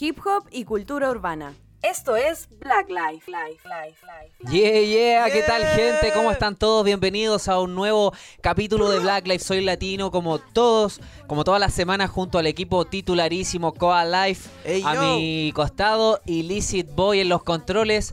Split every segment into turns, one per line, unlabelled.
hip hop y cultura urbana. Esto es Black Life. Life, Life, Life.
Yeah, yeah, ¿qué tal gente? ¿Cómo están todos? Bienvenidos a un nuevo capítulo de Black Life. Soy latino como todos, como todas las semanas junto al equipo titularísimo Coa Life a
yo.
mi costado, Illicit Boy en los controles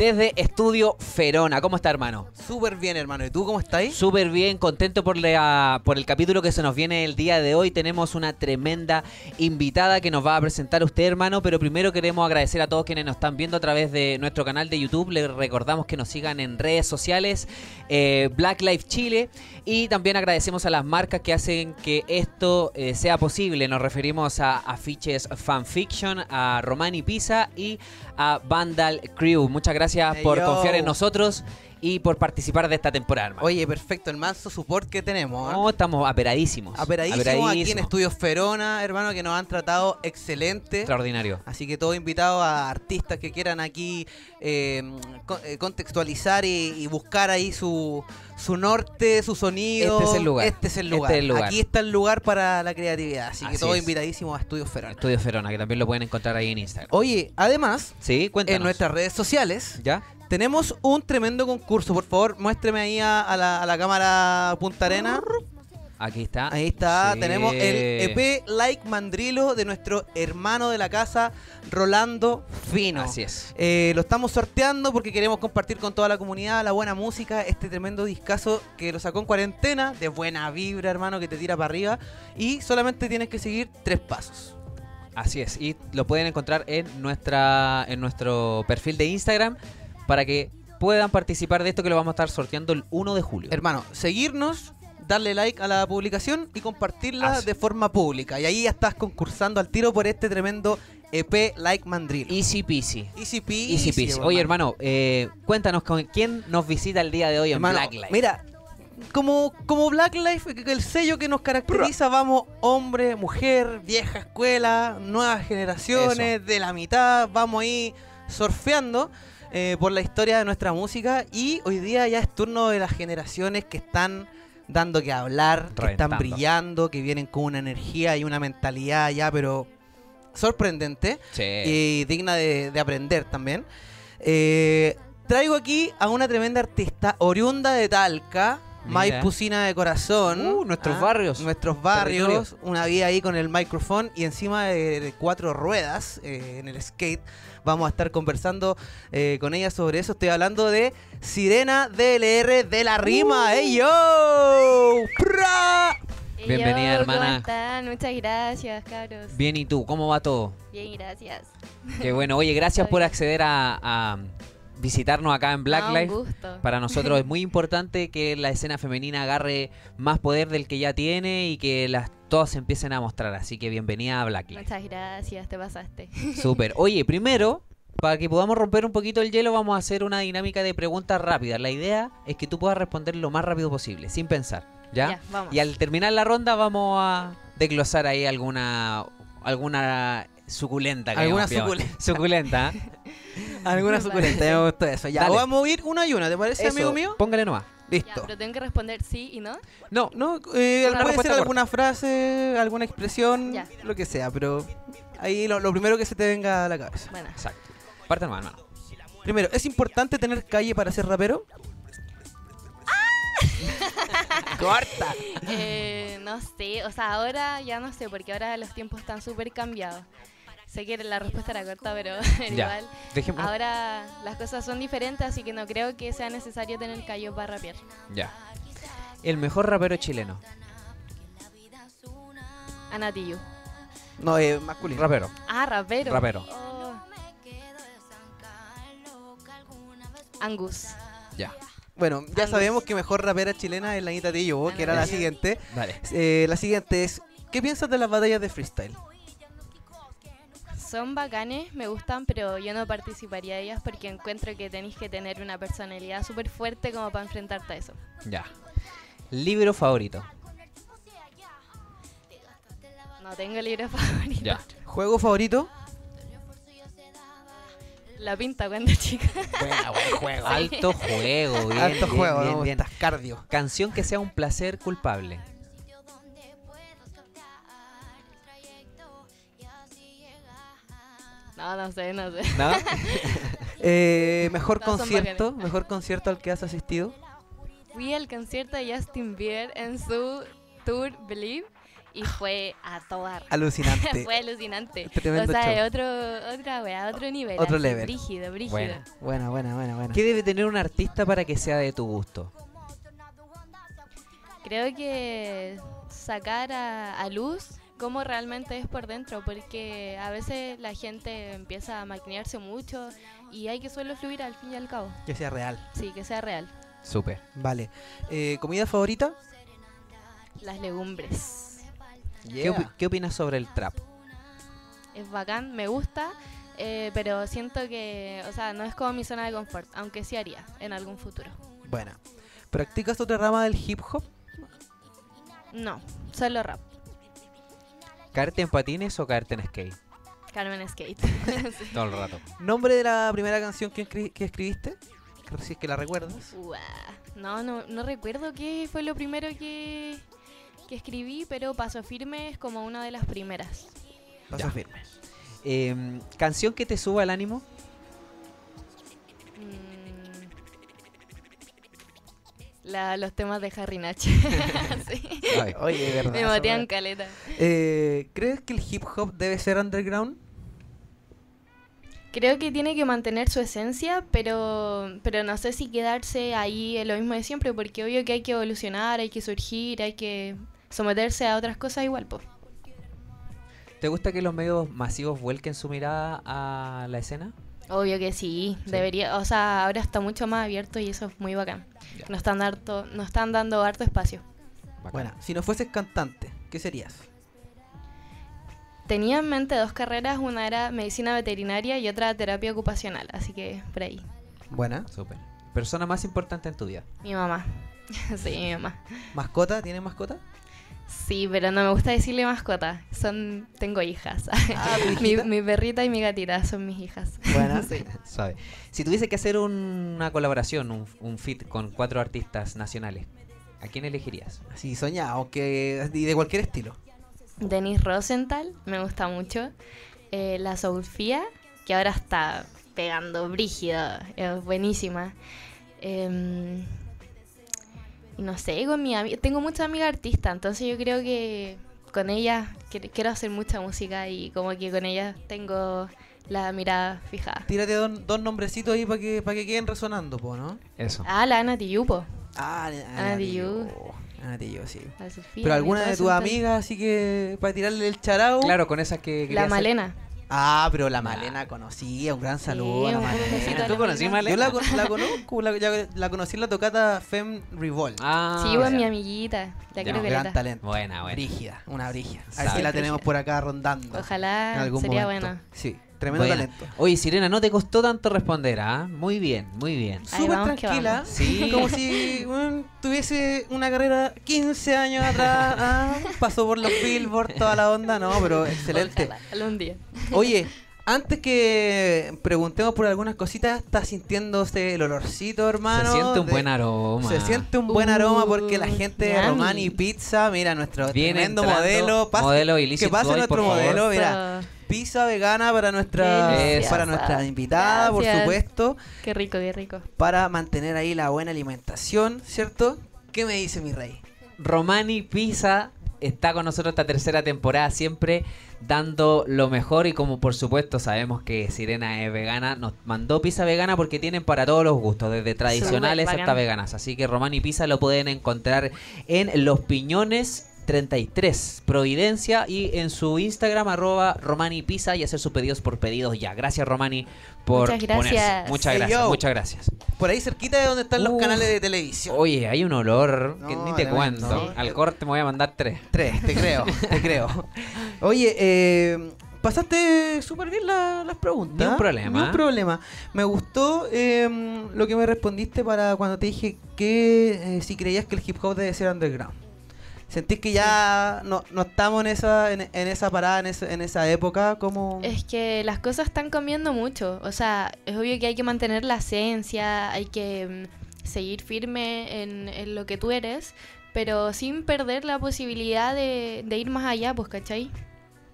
desde Estudio Ferona. ¿Cómo está hermano?
Súper bien, hermano. ¿Y tú cómo estás?
Súper bien, contento por, la- por el capítulo que se nos viene el día de hoy. Tenemos una tremenda invitada que nos va a presentar usted, hermano. Pero primero queremos agradecer a todos quienes nos están viendo a través de nuestro canal de YouTube. Les recordamos que nos sigan en redes sociales, eh, Black Life Chile. Y también agradecemos a las marcas que hacen que esto eh, sea posible. Nos referimos a Afiches Fanfiction, a Romani Pisa y a Vandal Crew. Muchas gracias
Hey,
por
yo.
confiar en nosotros y por participar de esta temporada, hermano.
Oye, perfecto, el manso support que tenemos. ¿eh?
No, estamos aperadísimos.
Aperadísimos aquí en. Estudios Ferona, hermano, que nos han tratado excelente.
Extraordinario.
Así que todo invitado a artistas que quieran aquí eh, eh, contextualizar y, y buscar ahí su, su norte, su sonido.
Este es el lugar.
Este es el
Este
lugar.
es el lugar.
Aquí está el lugar para la creatividad. Así, que todo
es.
invitadísimo a Estudios Ferona.
Estudio Ferona, que también lo pueden encontrar ahí en Instagram.
Oye, además,
Sí, cuéntanos.
en nuestras redes sociales
¿Ya?
Tenemos un tremendo concurso. Por favor, muéstreme ahí a, a la, a la cámara Punta Arena.
Aquí está.
Ahí está,
Sí.
tenemos el EP Like Mandrilo de nuestro hermano de la casa, Rolando Fino.
Así es.
Eh, lo estamos sorteando porque queremos compartir con toda la comunidad la buena música, este tremendo discazo que lo sacó en cuarentena, de buena vibra, hermano, que te tira para arriba. Y solamente tienes que seguir tres pasos.
Así es. Y lo pueden encontrar en nuestra en nuestro perfil de Instagram para que puedan participar de esto que lo vamos a estar sorteando el 1 de julio.
Hermano, seguirnos, darle like a la publicación y compartirla
Así.
de forma pública. Y ahí ya estás concursando al tiro por este tremendo EP Like Mandrilo.
Easy peasy.
Easy peasy.
Easy peasy. Oye, hermano, eh, cuéntanos con quién nos visita el día de hoy en
Hermano,
Black Life.
Mira, como, como Black Life, el sello que nos caracteriza, vamos hombre, mujer, vieja escuela, nuevas generaciones, de la mitad, vamos ahí surfeando eh, por la historia de nuestra música y hoy día ya es turno de las generaciones que están dando que hablar, que están brillando, que vienen con una energía y una mentalidad ya, pero sorprendente
Sí.
y digna de, de aprender también. Eh, traigo aquí a una tremenda artista oriunda de Talca. Maipucina de corazón.
Uh, nuestros barrios.
Nuestros barrios,
Territorio.
una vida ahí con el micrófono y encima de, de cuatro ruedas eh, en el skate. Vamos a estar conversando eh, con ella sobre eso. Estoy hablando de Sirena DLR de la rima. ¡Ey yo! ¡Pra!
Hey,
Bienvenida,
yo,
hermana.
¿Cómo están? Muchas gracias, cabros.
Bien, ¿y tú? ¿Cómo va todo?
Bien, gracias.
Qué bueno. Oye, gracias por acceder a, a visitarnos acá en Black
No,
Life. Para nosotros es muy importante que la escena femenina agarre más poder del que ya tiene y que las todas se empiecen a mostrar. Así que bienvenida a Black Life.
Muchas gracias, te pasaste.
Súper. Oye, primero, para que podamos romper un poquito el hielo, vamos a hacer una dinámica de preguntas rápidas. La idea es que tú puedas responder lo más rápido posible, sin pensar. ¿Ya?
Ya, vamos.
Y al terminar la ronda vamos a desglosar ahí alguna alguna suculenta. que
Alguna suculenta.
Suculenta. ¿eh?
Alguna suculenta, ya me gustó eso. Ya,
Dale.
vamos a ir una y una, ¿te parece,
Eso,
amigo mío?
Póngale nomás.
Ya,
Listo.
pero tengo que responder sí y no.
No,
No, eh, puede ser
corta.
alguna frase, alguna expresión,
Ya.
lo que sea, pero ahí lo, lo primero que se te venga a la cabeza.
Bueno,
exacto. Parte nomás, hermano.
Primero, ¿es importante tener calle para ser rapero? ¡Corta!
eh, no sé, o sea, ahora ya no sé, porque ahora los tiempos están súper cambiados. Sé que la respuesta era corta, pero
Ya.
igual.
Dejemos.
Ahora las cosas son diferentes, así que no creo que sea necesario tener callo para rapear.
Ya. El mejor rapero chileno.
Anatillu.
No, es masculino.
Rapero.
Ah, rapero.
Rapero.
Oh. Angus.
Ya.
Bueno, ya
Angus.
sabemos que mejor rapera chilena es la Anita Tillo, que era la siguiente.
Dale.
Eh, la siguiente es, ¿qué piensas de las batallas de freestyle?
Son bacanes, me gustan, pero yo no participaría de ellas porque encuentro que tenéis que tener una personalidad súper fuerte como para enfrentarte a eso.
Ya. Libro favorito.
No tengo libro favorito.
Ya.
¿Juego favorito?
La pinta cuando chica.
Buena, buen juego.
Alto juego, bien.
Alto
bien,
juego,
bien, bien.
Estás cardio.
Canción que sea un placer culpable.
No, no sé, no sé.
¿No?
Eh, mejor concierto, mejor concierto al que has asistido.
Fui al concierto de Justin Bieber en su tour Believe y fue a toda
Alucinante.
fue alucinante.
Tremendo
o sea,
show.
de otro, otra wea, otro nivel.
Otro
así,
level.
Brígido, brígido.
Buena.
Buena, buena, buena, buena.
¿Qué debe tener un artista para que sea de tu gusto?
Creo que sacar a, a luz cómo realmente es por dentro, porque a veces la gente empieza a maquinearse mucho y hay que solo fluir al fin y al cabo.
Que sea real.
Sí, que sea real.
Súper.
Vale. Eh, ¿Comida favorita?
Las legumbres.
¿Qué, opi- qué opinas sobre el trap?
Es bacán, me gusta, eh, pero siento que, o sea, no es como mi zona de confort, aunque sí haría en algún futuro.
Buena. ¿Practicas otra rama del hip hop?
No, solo rap.
¿Caerte en patines o caerte en skate?
Carmen Skate. Sí.
Todo el rato.
¿Nombre de la primera canción que, escri- que escribiste? Si es que la recuerdas.
Uah, No, no, no recuerdo qué fue lo primero que, que escribí, pero Paso Firme es como una de las primeras.
Paso
Ya.
firme.
Eh, ¿Canción que te suba el ánimo?
Mm. La- los temas de Harry Nach. Sí.
Ay.
Oye, de verdad.
Me motean caleta.
Eh, ¿Crees que el hip hop debe ser underground?
Creo que tiene que mantener su esencia, pero, pero no sé si quedarse ahí en lo mismo de siempre, porque obvio que hay que evolucionar, hay que surgir, hay que someterse a otras cosas igual, pues.
¿Te gusta que los medios masivos vuelquen su mirada a la escena?
Obvio que sí,
Sí.
debería, o sea, ahora está mucho más abierto y eso es muy bacán.
Ya.
Nos están, harto, nos están dando harto espacio.
Bacán.
Bueno, si no fueses cantante, ¿qué serías?
Tenía en mente dos carreras, una era medicina veterinaria y otra terapia ocupacional, así que por ahí.
Buena.
Súper. Persona más importante en tu vida.
Mi mamá. sí, mi mamá.
¿Mascota? ¿Tienes mascota?
Sí, pero no me gusta decirle mascota. Son, tengo hijas.
Ah, ¿tu
mi, perrita y mi gatita son mis hijas.
Buena.
Sí.
Suave. Si tuviese que hacer un- una colaboración, un, un fit con cuatro artistas nacionales, ¿a quién elegirías?
Así soñado, que y de cualquier estilo.
Denise Rosenthal, me gusta mucho. Eh, la Sofía, que ahora está pegando brígida, es buenísima. Em, y no sé, con mi ami- tengo muchas amigas artistas, entonces yo creo que con ellas quer- quiero hacer mucha música y como que con ellas tengo la mirada fijada.
Tírate dos, dos nombrecitos ahí para que, para que queden resonando, po, ¿no?
Eso.
Ah, la Ana Tiyupo,
Ah,
Ana.
Ana Tijoux, sí.
la Sofía.
Pero alguna de tus amigas, así que para tirarle el charao.
Claro, con esas que...
La
hacer.
Ah, pero la Malena conocía, un gran saludo a la Malena.
¿Tú conocí
Malena.
Yo la, la conozco, la, ya- la conocí en la tocata Fem Revolt.
Ah,
Sí, pues
ya.
mi amiguita. La
Ya,
quiero
gran
caleta.
talento.
Buena, buena.
Brígida, una brígida. A ver si la tenemos por acá rondando. en
Ojalá
algún
sería
momento.
bueno.
Sí, tremendo
Buena.
talento.
Oye, Sirena, no te costó tanto responder, ¿ah? Muy bien, muy bien.
Ahí
Súper
vamos que
tranquila.
vamos.
Sí.
Como si bueno, tuviese una carrera 15 años atrás. ah, pasó por los Billboard, toda la onda. No, pero excelente.
Ojalá, algún día.
Oye, antes que preguntemos por algunas cositas, ¿está sintiéndose el olorcito, hermano?
Se siente un
de-
buen aroma.
Se siente un buen
Uh,
aroma porque la gente de. Romani Pizza, mira, nuestro
Viene
tremendo modelo. pase-
modelo
que pase
boy,
nuestro
favor.
modelo, mira. Pizza vegana para nuestra,
Deliciosa.
para nuestra invitada, por supuesto,
Qué rico, qué rico.
para mantener ahí la buena alimentación, ¿cierto? ¿Qué me dice mi rey?
Romani Pizza está con nosotros esta tercera temporada, siempre dando lo mejor y como por supuesto sabemos que Sirena es vegana, nos mandó pizza vegana porque tienen para todos los gustos, desde tradicionales hasta veganas. Así que Romani Pizza lo pueden encontrar en Los Piñones 33, Providencia y en su Instagram arroba Romani Pizza y hacer sus pedidos por pedidos ya. Gracias Romani por
Muchas
ponerse.
gracias.
Muchas
Hey,
gracias,
yo.
muchas gracias.
Por ahí cerquita de donde están los canales de televisión.
Oye, hay un olor que ni te cuento. Al corte me voy a mandar tres.
Tres, te creo, te creo. Oye, eh, pasaste súper bien la- las preguntas.
Ni un problema.
Ni un problema. Me gustó eh, lo que me respondiste para cuando te dije que eh, si creías que el hip hop debe ser underground. ¿Sentís que ya no, no estamos en esa, en, en esa parada, en, esa- en esa época? como
Es que las cosas están cambiando mucho. O sea, es obvio que hay que mantener la esencia, hay que mm, seguir firme en, en lo que tú eres, pero sin perder la posibilidad de, de ir más allá, pues, ¿cachai?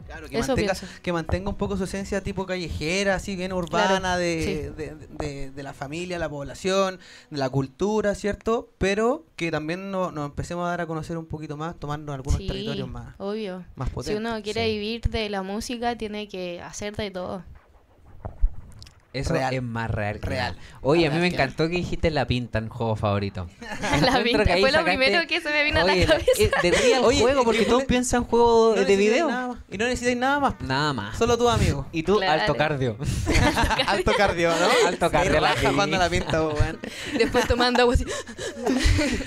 Claro, que,
Eso
mantenga, que mantenga un poco su esencia tipo callejera, así bien urbana,
Claro,
de,
sí.
de, de- de la familia, la población, de la cultura, ¿cierto? Pero que también no- nos empecemos a dar a conocer un poquito más, tomando algunos
Sí,
territorios más,
obvio.
más
Si
potentes.
uno quiere
sí.
vivir de la música, tiene que hacer de todo.
Eso
Real.
es más real. que
Real.
Oye, a mí me
que
encantó que dijiste la pinta en juego favorito.
la pinta fue lo
sacaste-
primero que se me vino a la cabeza.
eh, de real
Oye,
juego, porque
que
todos
no-
piensan juego
No
de video.
nada. Y no necesitáis nada más.
Nada más.
Solo tu amigo.
Y tú,
Claro.
alto cardio.
Alto cardio, ¿no?
Alto cardio, la
raja jugando la pinta, weón.
Después tomando agua así.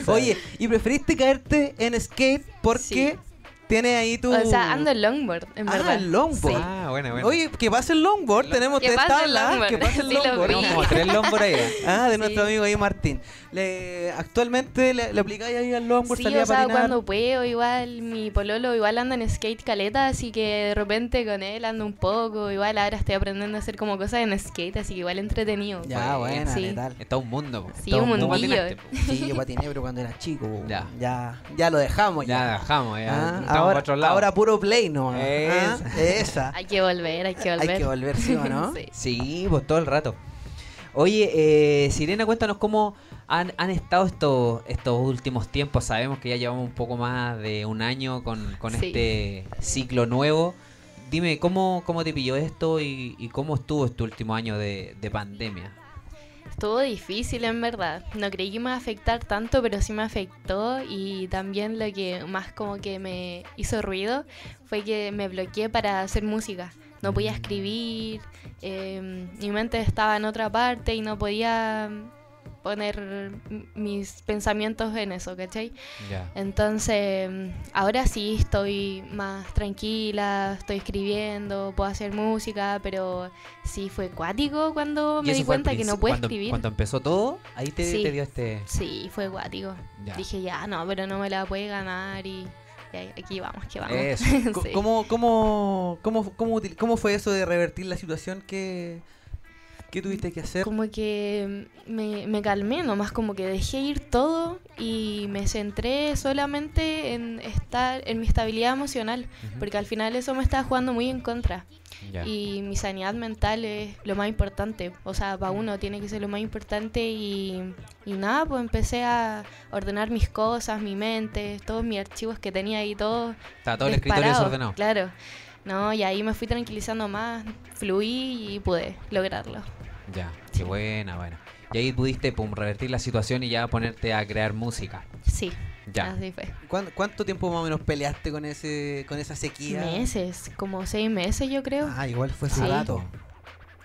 Oye, ¿y preferiste caerte en skate porque
Sí.
Tienes ahí tu...
O sea, ando en longboard, en
Ah,
verdad.
en longboard.
Sí.
Ah, bueno, bueno.
Oye, que pase el longboard,
Lo-
tenemos
Que
tres
pase el
tablas,
longboard.
que pase el
Sí, lo
longboard.
vi.
Tenemos como tres lombos ahí.
Ah, de
Sí.
nuestro amigo ahí Martín. Le, actualmente le, le aplicáis ahí al longboard,
Sí,
salía
o
a
sea,
patinar.
cuando puedo, igual mi pololo igual anda en skate caleta, así que de repente con él ando un poco, igual ahora estoy aprendiendo a hacer como cosas en skate, así que igual entretenido.
Ya,
pues,
buena,
sí.
¿qué tal?
Es todo un mundo. po.
Sí,
Todo
un
mundo.
Sí, yo patiné, pero cuando era chico.
Ya.
Ya, ya lo dejamos. Ya,
Ya dejamos, ya.
Ah, ahora,
para otro lado.
ahora puro play, ¿no? Ah, esa.
Hay que volver, hay que volver.
Hay que volver, ¿sí o no?
Sí.
Sí, pues todo el rato. Oye, eh, Sirena, cuéntanos cómo han, han estado estos, estos últimos tiempos. Sabemos que ya llevamos un poco más de un año con, con
Sí.
este ciclo nuevo. Dime, ¿cómo, cómo te pilló esto y, y cómo estuvo este último año de, de pandemia?
Estuvo difícil en verdad. No creí que me iba a afectar tanto, pero sí me afectó. Y también lo que más como que me hizo ruido fue que me bloqueé para hacer música. No podía escribir, eh, mi mente estaba en otra parte y no podía poner mis pensamientos en eso, ¿cachai?
Ya.
Entonces, ahora sí estoy más tranquila, estoy escribiendo, puedo hacer música, pero sí fue cuático cuando me di cuenta que no puedo
cuando,
escribir.
Cuando empezó todo, ahí te,
Sí.
te dio este...
Sí, fue cuático.
Ya.
Dije, ya, no, pero no me la puede ganar y, aquí vamos, que vamos.
Eso.
Sí.
¿Cómo, cómo, cómo, cómo, cómo fue eso de revertir la situación? ¿Qué, qué tuviste que hacer?
Como que me, me calmé nomás, como que dejé ir todo y me centré solamente en estar, en mi estabilidad emocional, porque al final eso me estaba jugando muy en contra. Y mi sanidad mental es lo más importante. O sea, para uno tiene que ser lo más importante. Y, y nada, pues empecé a ordenar mis cosas, mi mente, todos mis archivos que tenía ahí, todo.
Estaba todo el escritorio desordenado.
Claro. No, y ahí me fui tranquilizando más, fluí y pude lograrlo.
Ya, qué buena, buena. Y ahí pudiste pum, revertir la situación y ya ponerte a crear música.
Sí,
Ya.
así fue.
¿Cuán- ¿Cuánto tiempo más o menos peleaste con ese con esa sequía?
Meses, como seis meses yo creo.
Ah, igual fue su
Sí.
rato.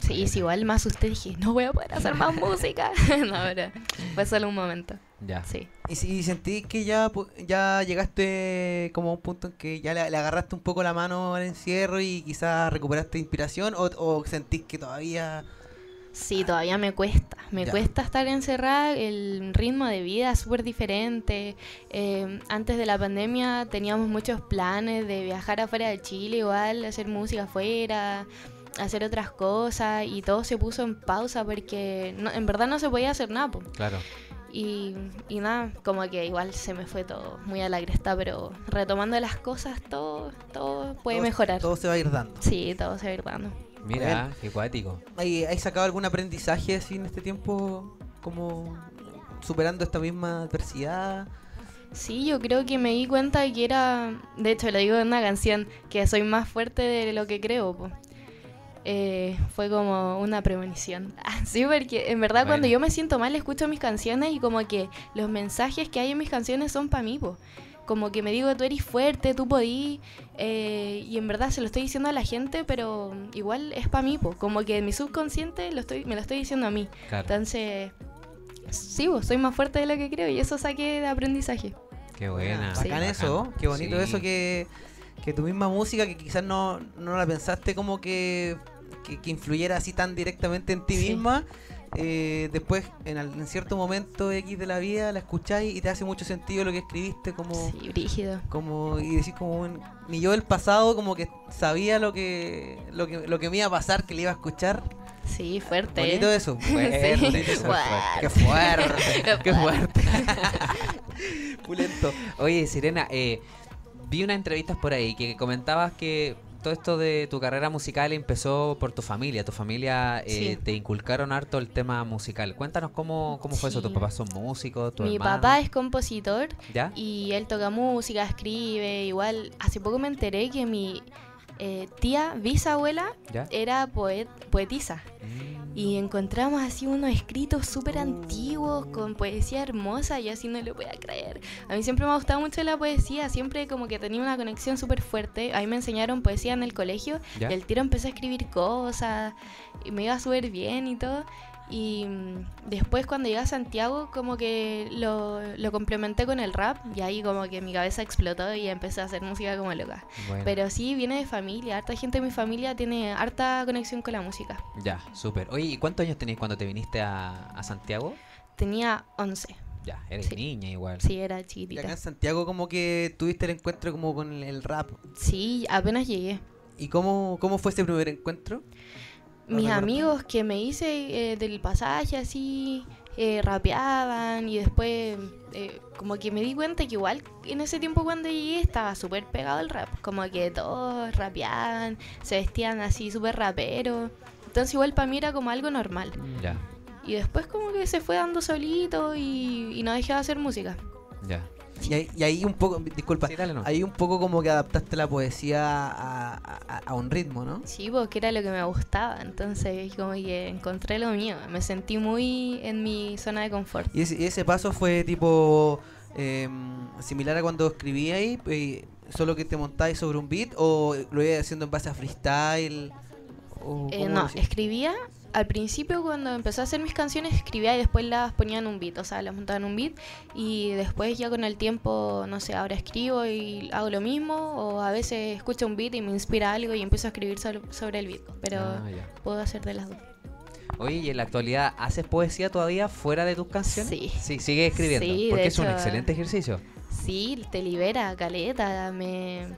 Sí, es igual más usted dije, no voy a poder hacer más música. no, pero fue solo un momento.
Ya.
Sí.
¿Y si sentí que ya, pu- ya llegaste como a un punto en que ya le, le agarraste un poco la mano al encierro y quizás recuperaste inspiración o, o sentís que todavía...
Sí, todavía me cuesta. Me
Ya.
cuesta estar encerrada. El ritmo de vida es súper diferente. Eh, antes de la pandemia teníamos muchos planes de viajar afuera de Chile, igual, hacer música afuera, hacer otras cosas. Y todo se puso en pausa porque no- en verdad no se podía hacer nada. po.
Claro.
Y, y nada, como que igual se me fue todo muy a la cresta, pero retomando las cosas, todo, todo puede
todo-
mejorar.
Todo se va a ir dando.
Sí, todo se va a ir dando.
Mira, qué cuático.
¿Hay, hay sacado algún aprendizaje así en este tiempo como superando esta misma adversidad?
Sí, yo creo que me di cuenta de que era, de hecho lo digo en una canción, que soy más fuerte de lo que creo. po. Eh, fue como una premonición. Ah, sí, porque en verdad cuando yo me siento mal escucho mis canciones y como que los mensajes que hay en mis canciones son para mí. po. Como que me digo, tú eres fuerte, tú podí. eh, y en verdad se lo estoy diciendo a la gente, pero igual es para mí. po. Como que en mi subconsciente lo estoy, me lo estoy diciendo a mí.
Claro.
Entonces, sí, po, soy más fuerte de lo que creo y eso saqué de aprendizaje.
Qué buena.
Sí.
Bacán eso, qué bonito
Sí.
eso que, que tu misma música, que quizás no, no la pensaste como que, que, que influyera así tan directamente en ti
Sí.
misma, eh, después en, al- en cierto momento X de la vida la escucháis y te hace mucho sentido lo que escribiste, como,
Sí, brígido.
como y decís como "Bueno, ni yo del pasado como que sabía lo que, lo que lo que me iba a pasar, que le iba a escuchar.
Sí, fuerte.
Bonito
¿eh?
eso.
Fuerte,
Sí.
eso es
Fuerte.
Qué fuerte,
Qué
fuerte. Pulento.
Oye, Sirena, eh, vi unas entrevistas por ahí que comentabas que todo esto de tu carrera musical empezó por tu familia. Tu familia eh,
Sí.
te inculcaron harto el tema musical. Cuéntanos cómo, cómo fue eso. ¿Tus papás son músicos? ¿Tu
Mi
hermano?
papá es compositor
¿Ya?
y él toca música, escribe. Igual, hace poco me enteré que mi eh, tía bisabuela
¿Ya?
era poet, poetisa.
Mm.
Y encontramos así unos escritos súper antiguos con poesía hermosa. Yo así no lo podía creer. A mí siempre me ha gustado mucho la poesía. Siempre como que tenía una conexión súper fuerte. A mí me enseñaron poesía en el colegio.
¿Ya?
Y el tiro empecé a escribir cosas. Y me iba súper bien y todo. Y mm, después cuando llegué a Santiago como que lo, lo complementé con el rap. Y ahí como que mi cabeza explotó y empecé a hacer música como loca.
Bueno,
Pero sí, viene de familia. Harta gente de mi familia tiene harta conexión con la música.
Ya, súper. Oye, ¿y cuántos años tenías cuando te viniste a, a Santiago?
Tenía 11.
Ya, eres
Sí.
niña igual.
Sí, era
Y acá
chiquitita.
en Santiago como que tuviste el encuentro como con el, el rap.
Sí, apenas llegué.
¿Y cómo, cómo fue ese primer encuentro? ¿Lo
Mis amigos que me hice eh, del pasaje así, eh, rapeaban y después eh, como que me di cuenta que igual en ese tiempo cuando llegué estaba súper pegado el rap. Como que todos rapeaban, se vestían así súper raperos. Entonces igual para mí era como algo normal.
Ya,
Y después como que se fue dando solito y, y no dejé de hacer música.
ya.
Y ahí, y ahí un poco, disculpa,
Sí, dale, no.
ahí un poco como que adaptaste la poesía a, a- a un ritmo, ¿no?
Sí, porque era lo que me gustaba. Entonces como que encontré lo mío. Me sentí muy en mi zona de confort.
Y ese, y ese paso fue tipo eh, similar a cuando escribías ahí, eh, solo que te montabas sobre un beat o lo ibas haciendo en base a freestyle. O,
Eh,
¿cómo lo
no, escribía. Al principio cuando empecé a hacer mis canciones escribía y después las ponía en un beat, o sea, las montaba en un beat y después ya con el tiempo, no sé, ahora escribo y hago lo mismo o a veces escucho un beat y me inspira algo y empiezo a escribir sobre, el beat, pero
Ah,
puedo hacer de las dos.
Oye, ¿y en la actualidad haces poesía todavía fuera de tus canciones?
Sí.
Sí, sigue escribiendo.
Sí,
porque es un excelente ejercicio.
Sí, te libera, caleta, me,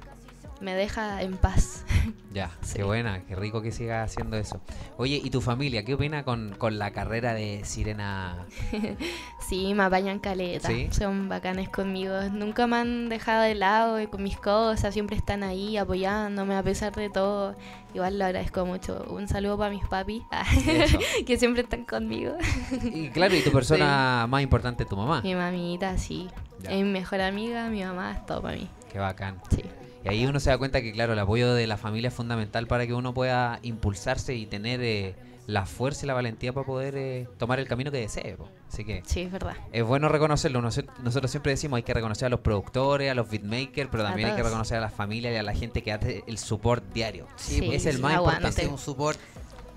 me deja en paz.
Ya,
Sí.
qué buena, qué rico que sigas haciendo eso. Oye, ¿y tu familia qué opina con, con la carrera de Sirena?
Sí, me apañan caleta.
¿Sí?
Son bacanes conmigo. Nunca me han dejado de lado y con mis cosas. Siempre están ahí apoyándome a pesar de todo. Igual lo agradezco mucho. Un saludo para mis papis, que siempre están conmigo.
Y claro, y tu persona más importante tu mamá.
Mi mamita, sí.
Ya.
Es mi mejor amiga, mi mamá, es todo para mí.
Qué bacán.
Sí.
Y ahí uno se da cuenta que, claro, el apoyo de la familia es fundamental para que uno pueda impulsarse y tener eh, la fuerza y la valentía para poder eh, tomar el camino que desee. po. Así que
Sí, es verdad.
es bueno reconocerlo. Nos- Nosotros siempre decimos hay que reconocer a los productores, a los beatmakers, pero también hay que reconocer a la familia y a la gente que hace el support diario.
Sí,
Sí,
es el más
aguante.
importante.
Un support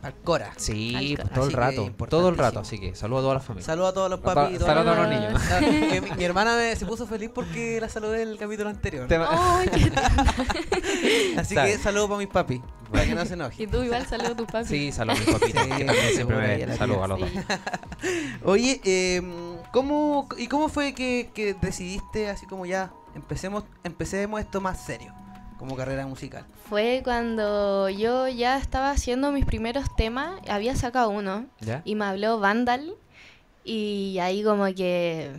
al Cora.
Sí,
Al-
pues, todo el rato, todo el rato. Así que saludo a toda la familia.
Saludos a todos los
Pa-
papis. y
saludos a todos los niños.
Ah, que mi, mi hermana me- se puso feliz porque la saludé en el capítulo anterior.
Qué-
Así que saludos para mis papis, para que no se enojen.
y tú igual saludo a tus papis.
Sí, saludos a mis papitos.
Sí,
siempre
la
saludos a los dos.
Oye, eh, ¿cómo, ¿y cómo fue que, que decidiste así como ya empecemos, empecemos esto más serio, como carrera musical?
Fue cuando yo ya estaba haciendo mis primeros temas, había sacado uno
¿Ya?
y me habló Vandal y ahí como que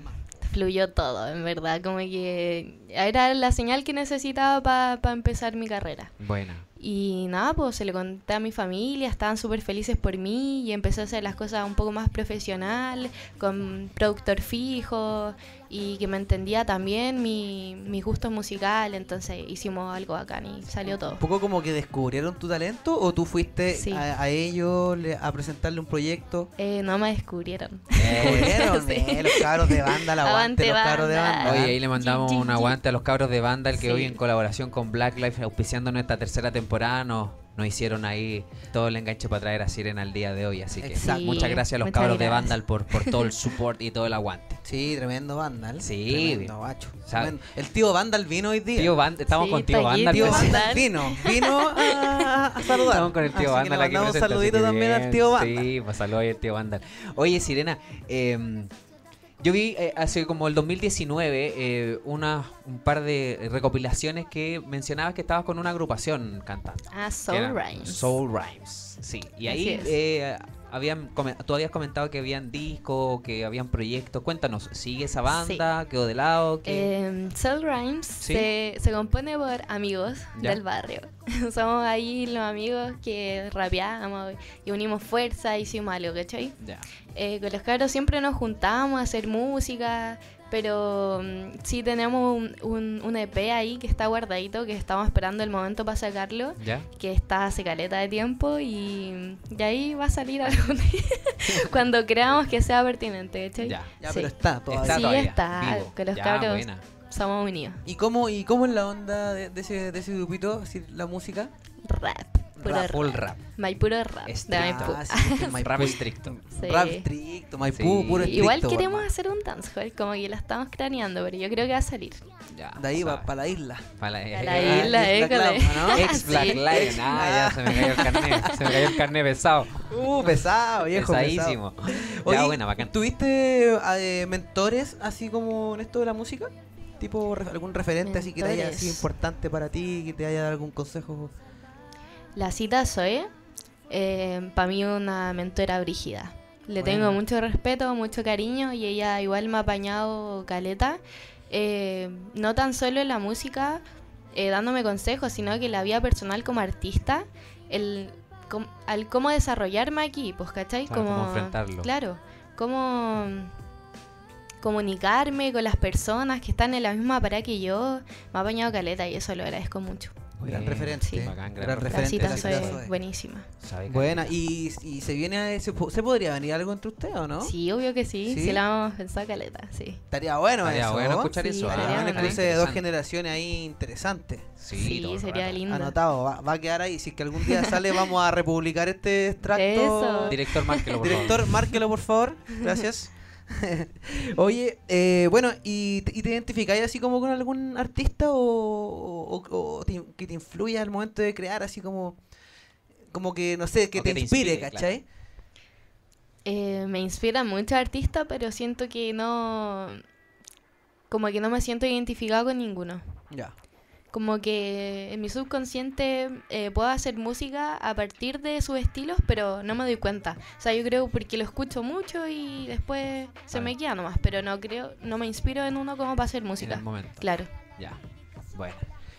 fluyó todo, en verdad, como que era la señal que necesitaba para empezar mi carrera.
Buena.
Y nada, pues se lo conté a mi familia, estaban súper felices por mí y empecé a hacer las cosas un poco más profesional, con productor fijo y que me entendía también mi, mi gusto musical, entonces hicimos algo bacán y salió todo.
¿Un poco como que descubrieron tu talento o tú fuiste
Sí.
a, a ellos le- a presentarle un proyecto?
Eh, no me descubrieron.
Descubrieron,
Sí.
eh, los cabros de banda, la aguante,
Aguante,
los cabros de
banda.
Oye, ahí le mandamos
Chin, chin,
un
chin.
aguante a los cabros de banda, el que
Sí.
hoy en colaboración con Black Life, auspiciando nuestra tercera temporada, nos, nos hicieron ahí todo el enganche para traer a Sirena al día de hoy. Así que muchas gracias a los
muchas
cabros de. Vandal por, por todo el support y todo el aguante.
Sí, tremendo Vandal.
Sí.
Tremendo. Tremendo. El tío Vandal vino hoy día.
Tío Vandal, estamos
Sí,
con tío Vandal.
Tío
presente.
Vandal vino, vino a, a saludar.
Estamos con el tío Vandal
le mandamos un saludito también al tío Vandal.
Sí, pues saludos ahí al tío Vandal. Oye, Sirena, eh, yo vi eh, hace como el 2019 eh, una, un par de recopilaciones que mencionabas que estabas con una agrupación cantando.
Ah, Soul Rhymes.
Soul Rhymes, sí. Y ahí eh, habían tú habías comentado que habían discos, que habían proyectos. Cuéntanos, ¿sigue esa banda? ¿Quedó de lado?
Eh, Soul Rhymes
Sí.
se, se compone por amigos
Ya.
del barrio. Somos ahí los amigos que rapeamos y unimos fuerza hicimos algo, ¿cachai?
Ya.
Eh, con los cabros siempre nos juntábamos a hacer música, pero mm, sí tenemos un, un, un EP ahí que está guardadito, que estamos esperando el momento para sacarlo,
¿Ya?
que está hace caleta de tiempo y de ahí va a salir algo cuando creamos que sea pertinente, ¿cachai?
Ya.
Ya,
Sí.
pero está todavía.
Está
Sí,
todavía,
está,
vivo.
con los
Ya,
cabros.
buena.
Somos unidos.
¿Y cómo, ¿Y cómo es la onda de, de ese, de ese grupito? La música.
Rap. Puro
Rap,
rap.
Full rap.
Maipuro rap. De
Estricto.
Maipú.
Ah, sí, Maipú.
Rap estricto.
Sí.
Rap estricto, Maipú,
Sí.
puro estricto.
Igual queremos hacer un dancehall, como que la estamos craneando, pero yo creo que va a salir.
Ya,
De ahí va para la isla.
Para la,
Ah,
isla.
Lava, ¿no?
Ex Black. Lion. Ah, ya se me cayó el carnet. Se me cayó el carnet pesado.
Uh, pesado, viejo.
Pesadísimo.
pesado.
Ya,
Oye,
buena, bacán.
¿Tuviste eh, mentores así como en esto de la música? Tipo algún referente así que te haya
Mentores.
sido importante para ti, que te haya dado algún consejo.
La cita Zoe, para mí una mentora brígida. Le tengo mucho respeto, mucho cariño y ella igual me ha apañado caleta. eh, no tan solo en la música, eh, dándome consejos, sino que en la vida personal como artista, el, com- al cómo desarrollarme aquí, pues, ¿cachai?
Claro, cómo enfrentarlo.
Claro, cómo comunicarme con las personas que están en la misma parada que yo, me ha apañado caleta y eso lo agradezco mucho.
Gran referente.
sí.
Bacán, gran
Gran
La
referente.
cita
la cita
es
Zoe.
buenísima.
Buena, y, y se viene a ese- ¿se podría venir algo entre ustedes o no?
Sí, obvio que sí.
¿Sí?
Sí, la hemos pensado caleta, sí.
Estaría bueno
Estaría
eso.
bueno
¿no?
escuchar
Sí,
eso.
estaría
ah,
Una
bueno.
cruce de dos generaciones ahí interesante.
Sí,
Sí, sería
rato.
lindo.
Anotado, va, va a quedar ahí. Si es que algún día sale, vamos a republicar este extracto.
Eso.
Director, márquelo, por
Director, márquelo por favor. Gracias. Oye, eh, bueno, ¿y, te- y te identificáis así como con algún artista o, o- o te- que te influya al momento de crear, así como, como que, no sé, que te,
que te
inspire,
inspire,
¿cachai?
Eh, me inspiran muchos artistas, pero siento que no. Como que no me siento identificado con ninguno.
Ya.
Como que en mi subconsciente eh, puedo hacer música a partir de sus estilos, pero no me doy cuenta. O sea, yo creo porque lo escucho mucho y después se
Vale.
me queda nomás, pero no creo, no me inspiro en uno como para hacer
En
música.
el momento.
Claro.
Ya. Bueno.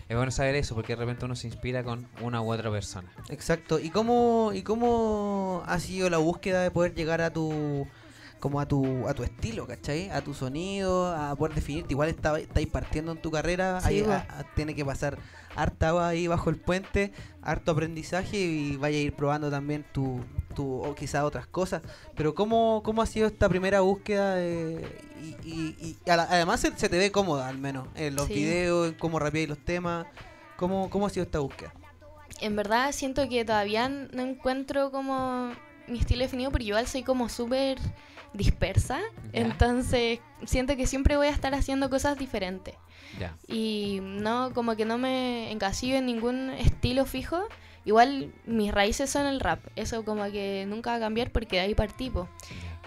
Es bueno saber eso porque de repente uno se inspira con una u otra persona.
Exacto. ¿Y cómo, ¿Y cómo ha sido la búsqueda de poder llegar a tu como a tu a tu estilo, ¿cachai? A tu sonido, a poder definirte. Igual está- estáis partiendo en tu carrera,
Sí,
ahí, a- a- tiene que pasar harta agua ahí bajo el puente, harto aprendizaje y vaya a ir probando también tu, tu o quizás otras cosas. Pero ¿cómo, cómo ha sido esta primera búsqueda? de- y, y- y a la- además se, se te ve cómoda al menos en los
Sí.
videos, en cómo rapeáis los temas. ¿Cómo, ¿Cómo ha sido esta búsqueda?
En verdad siento que todavía no encuentro como mi estilo definido porque igual soy como súper dispersa. Entonces siento que siempre voy a estar haciendo cosas diferentes. Y no, como que no me encasillo en ningún estilo fijo. Igual mis raíces son el rap. Eso como que nunca va a cambiar porque de ahí partí. po.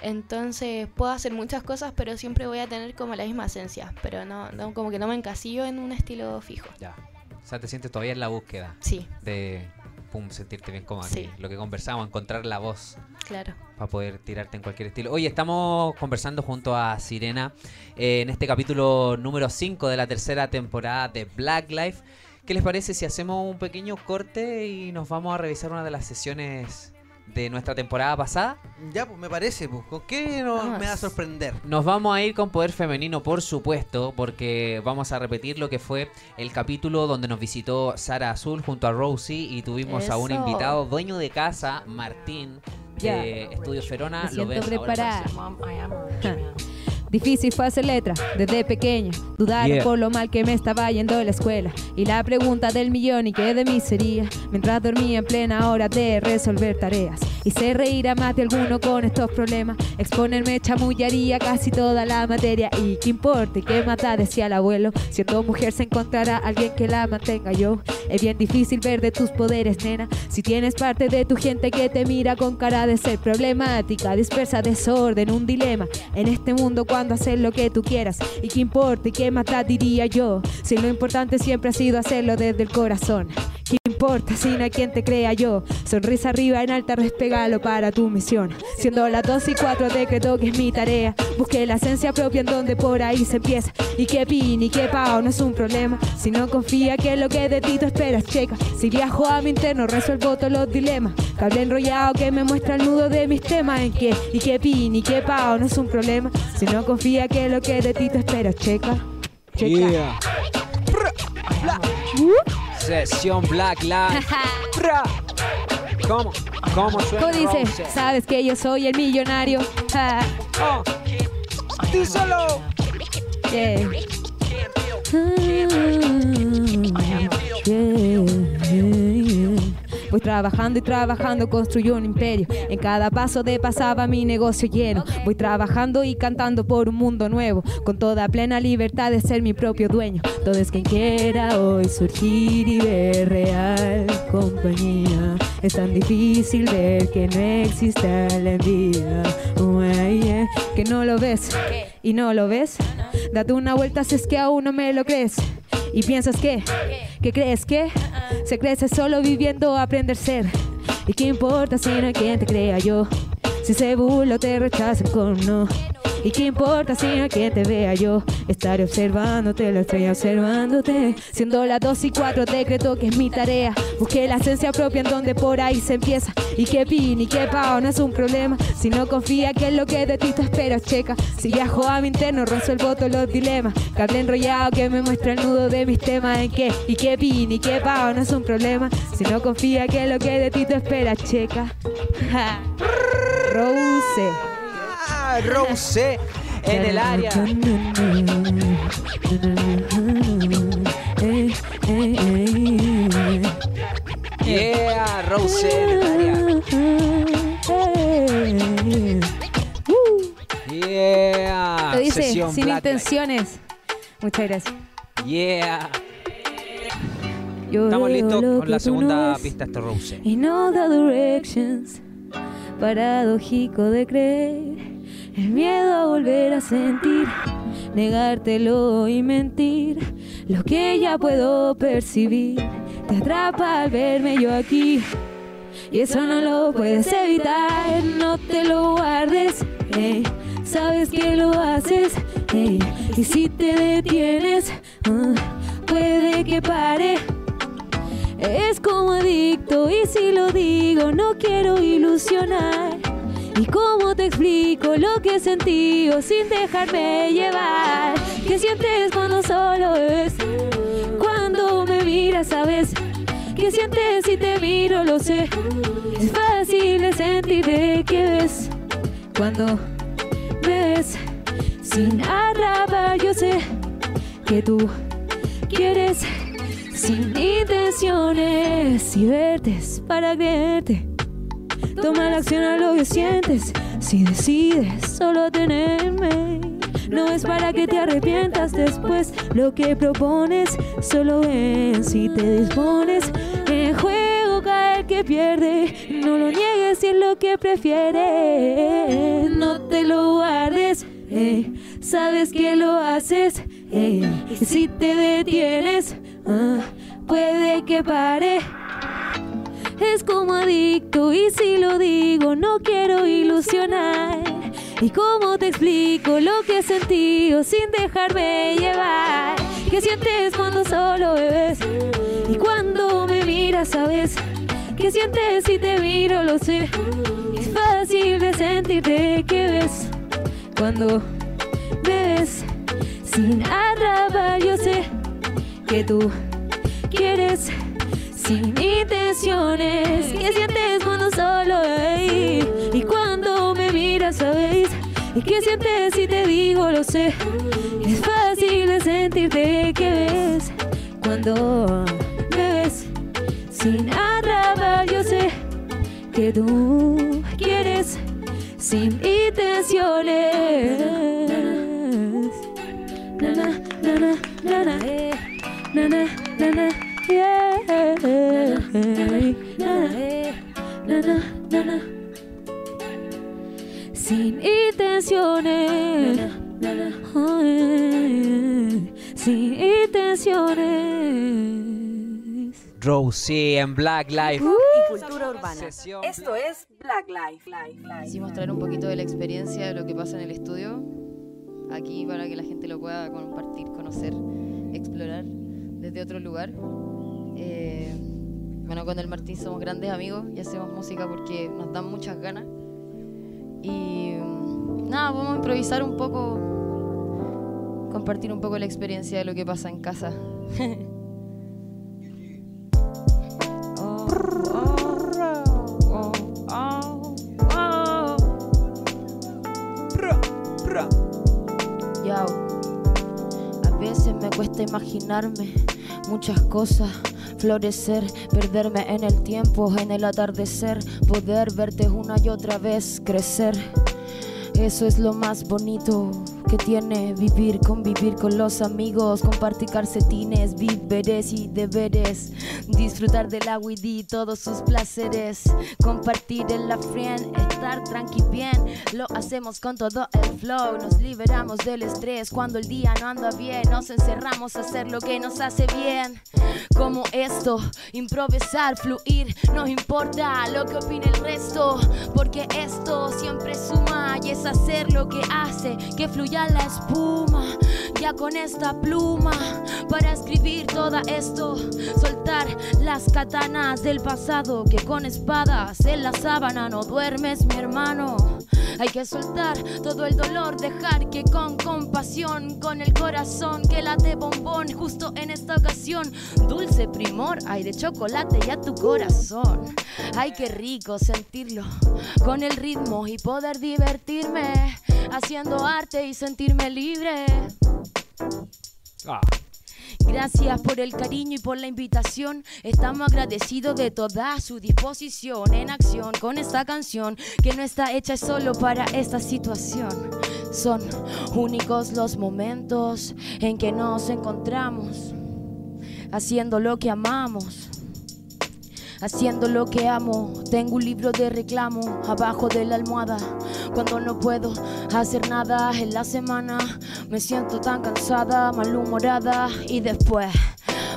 Entonces puedo hacer muchas cosas, pero siempre voy a tener como la misma esencia. Pero no, no como que no me encasillo en un estilo fijo.
Ya. O sea, te sientes todavía en la búsqueda
Sí,
de pum, sentirte bien cómodo
Sí.
Lo que conversamos, encontrar la voz
claro.
para poder tirarte en cualquier estilo. Oye, estamos conversando junto a Sirena eh, en este capítulo número 5 de la tercera temporada de Black Life. ¿Qué les parece si hacemos un pequeño corte y nos vamos a revisar una de las sesiones de nuestra temporada pasada?
Ya, pues me parece, pues. ¿Con qué nos,
Vamos.
me va a sorprender?
Nos vamos a ir con Poder Femenino, por supuesto, porque vamos a repetir lo que fue el capítulo donde nos visitó Sara Azul junto a Rosie y tuvimos a un invitado dueño de casa, Martín, de
Ya.
Estudio Ferona.
Me
Lo ves ahora,
Difícil fue hacer letra desde pequeña, dudar
Yeah.
por lo mal que me estaba yendo a la escuela. Y la pregunta del millón y qué de mí sería, mientras dormía en plena hora de resolver tareas. Hice reír a más de alguno con estos problemas, exponerme chamullaría casi toda la materia. Y qué importa y qué mata, decía el abuelo, siendo mujer se encontrará alguien que la mantenga yo. Es bien difícil ver de tus poderes, nena, si tienes parte de tu gente que te mira con cara de ser problemática, dispersa, desorden, un dilema. En este mundo cuando hacer lo que tú quieras y qué importa y qué mata diría yo, si lo importante siempre ha sido hacerlo desde el corazón. ¿Qué importa si no hay quien te crea yo? Sonrisa arriba en alta, regalo para tu misión. Siendo las 2 y 4 decreto que es mi tarea. Busqué la esencia propia en donde por ahí se empieza. Y que pin y que pao no es un problema. Si no confía que lo que de ti tú esperas, checa. Si viajo a mi interno, resuelvo todos los dilemas. Cable enrollado que me muestra el nudo de mis temas. En que y que pin y que pao no es un problema. Si no que lo que de ti tú esperas, checa. Checa.
Yeah. Sesión Black Live. Bra. ¿Cómo? ¿Cómo suena?
¿Cómo dice?
Rose?
Sabes que yo soy el millonario.
Oh. Díselo.
yeah. Voy trabajando y trabajando, construyo un imperio. En cada paso de pasaba mi negocio lleno. Voy trabajando y cantando por un mundo nuevo, con toda plena libertad de ser mi propio dueño. Todo es quien quiera hoy surgir y ver real compañía. Es tan difícil ver que no existe la envidia. Ay, eh, Que no lo ves y no lo ves. Date una vuelta si es que aún no me lo crees. Y piensas que, que crees que se crece solo viviendo aprender ser. ¿Y qué importa si no hay quien te crea yo? Si se burla te rechazan con no. ¿Y qué importa si hay quien te vea yo? Estaré observándote, la estrella observándote. Siendo las 2 y 4 decreto que es mi tarea. Busqué la esencia propia en donde por ahí se empieza. Y que pin y que pao no es un problema. Si no confía que es lo que de ti tú esperas, checa. Si viajo a mi interno, resuelvo todos los dilemas. Cable enrollado que me muestra el nudo de mis temas. En que y que pin y que pao no es un problema. Si no confía que es lo que de ti tú esperas, checa. Rose.
Rose en el área. Yeah, Rose en el área. Yeah.
Lo dice,
Sesión
sin
Black
intenciones. Muchas gracias.
Yeah.
Yo
Estamos listos con la
no
segunda pista de Rose.
In all the directions, paradójico de creer, el miedo a volver a sentir, negártelo y mentir, lo que ya puedo percibir, te atrapa al verme yo aquí. Y eso no lo puedes evitar, no te lo guardes, eh, sabes que lo haces, eh, y si te detienes, ah, puede que pare. Es como adicto y si lo digo no quiero ilusionar. ¿Y cómo te explico lo que sentí o sin dejarme llevar? ¿Qué sientes cuando solo ves? Cuando me miras, sabes. ¿Qué sientes si te miro? Lo sé. Es fácil de sentir que ves. Cuando ves sin atrapar, yo sé que tú quieres sin intenciones y verte es para creerte. Toma la acción a lo que sientes si decides solo tenerme. No es para que te arrepientas después lo que propones. Solo ven si te dispones. En juego cae el que pierde. No lo niegues si es lo que prefieres. No te lo guardes. eh, Sabes que lo haces. eh, y si te detienes, ah, puede que pare. Es como adicto y si lo digo no quiero ilusionar. ¿Y cómo te explico lo que he sentido sin dejarme llevar? ¿Qué sientes cuando solo bebes? Y cuando me miras, sabes. ¿Qué sientes si te miro? Lo sé. Es fácil de sentirte que ves cuando me ves sin atrapar. Yo sé que tú quieres sin intenciones. ¿Qué sientes cuando solo hay? Y cuando me miras, ¿sabéis? ¿Y qué sientes si te digo? Lo sé. Es fácil de sentirte que ves cuando me ves sin atrapar. Yo sé que tú quieres sin intenciones. Na, na, na, na, na, na, eh. na, na, na, na, yeah. Na, na, na, na, na. Sin intenciones. Sin intenciones.
Rose, sí, en Black Life.
y cultura urbana.
Sesión
Esto es Black Life. Life, Life.
Quisimos traer un poquito de la experiencia de lo que pasa en el estudio aquí para que la gente lo pueda compartir, conocer, explorar desde otro lugar. Eh, bueno, con el Martín somos grandes amigos y hacemos música porque nos dan muchas ganas. Y mm, nada, vamos a improvisar un poco, compartir un poco la experiencia de lo que pasa en casa. A veces me cuesta imaginarme muchas cosas, florecer, perderme en el tiempo, en el atardecer, poder verte una y otra vez crecer. Eso es lo más bonito tiene vivir, convivir con los amigos, compartir calcetines, víveres y deberes, disfrutar del agua y todos sus placeres, compartir en la friend, estar tranqui bien, lo hacemos con todo el flow, nos liberamos del estrés cuando el día no anda bien, nos encerramos a hacer lo que nos hace bien, como esto, improvisar, fluir, no importa lo que opine el resto, porque esto siempre suma y es hacer lo que hace que fluya la espuma. Ya con esta pluma para escribir todo esto, soltar las katanas del pasado que con espadas en la sábana no duermes, mi hermano. Hay que soltar todo el dolor, dejar que con compasión, con el corazón que late bombón, justo en esta ocasión, dulce primor hay de chocolate y a tu corazón. Ay, qué rico sentirlo con el ritmo y poder divertirme, haciendo arte y sentirme libre.
Ah.
Gracias por el cariño y por la invitación. Estamos agradecidos de toda su disposición en acción con esta canción que no está hecha solo para esta situación. Son únicos los momentos en que nos encontramos haciendo lo que amamos. Haciendo lo que amo, tengo un libro de reclamo abajo de la almohada. Cuando no puedo hacer nada en la semana, me siento tan cansada, malhumorada y después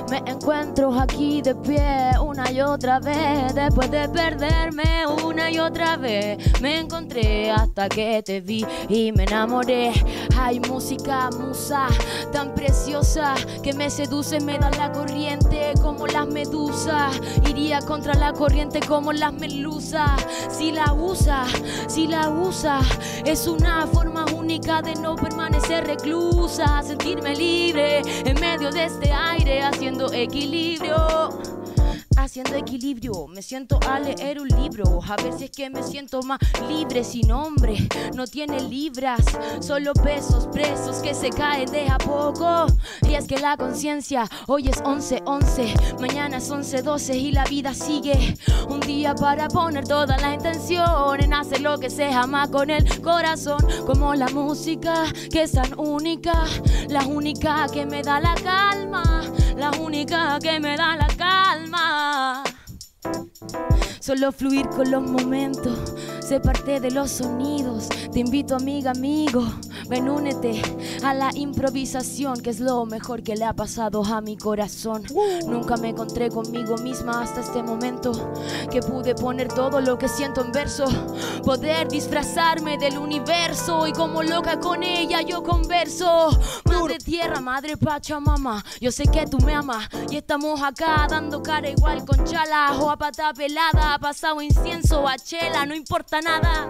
me encuentro aquí de pie una y otra vez. Después de perderme una y otra vez, me encontré hasta que te vi y me enamoré. Hay música, musa, tan preciosa que me seduce, me da la corriente como las medusas. Iría contra la corriente como las melusas. Si la usa, si la usa, es una forma única de no permanecer reclusa, sentirme libre en medio de este aire haciendo equilibrio. Haciendo equilibrio, me siento a leer un libro. A ver si es que me siento más libre sin nombre. No tiene libras, solo pesos presos que se caen de a poco. Y es que la conciencia hoy es 11-11, mañana es 11-12 y la vida sigue. Un día para poner toda la intención en hacer lo que se ama con el corazón. Como la música que es tan única, la única que me da la calma, la única que me da la calma. Solo fluir con los momentos, sé parte de los sonidos. Te invito, amiga, amigo, ven, únete a la improvisación, que es lo mejor que le ha pasado a mi corazón. Nunca me encontré conmigo misma hasta este momento, que pude poner todo lo que siento en verso, poder disfrazarme del universo y como loca con ella yo converso. Madre tierra, madre pachamama, yo sé que tú me amas y estamos acá dando cara igual con chala o a pata pelada, ha pasado incienso a chela, no importa nada.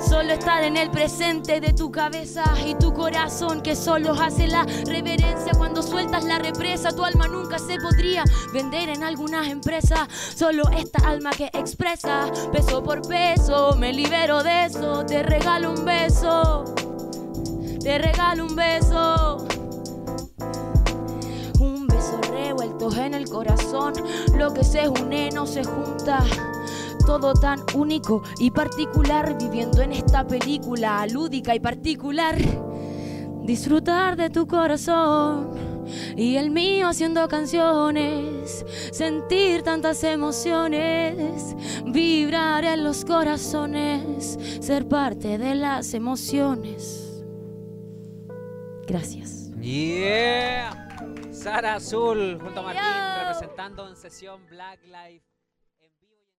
Solo estar en el presente de tu cabeza y tu corazón que solo hace la reverencia cuando sueltas la represa. Tu alma nunca se podría vender en algunas empresas. Solo esta alma que expresa peso por peso. Me libero de eso. Te regalo un beso. Te regalo un beso. Un beso revuelto en el corazón. Lo que se une no se junta todo tan único y particular, viviendo en esta película lúdica y particular. Disfrutar de tu corazón y el mío haciendo canciones, sentir tantas emociones, vibrar en los corazones, ser parte de las emociones. Gracias.
Yeah. Sara Azul junto a Martín
Yo.
representando en sesión Black Life en vivo y en-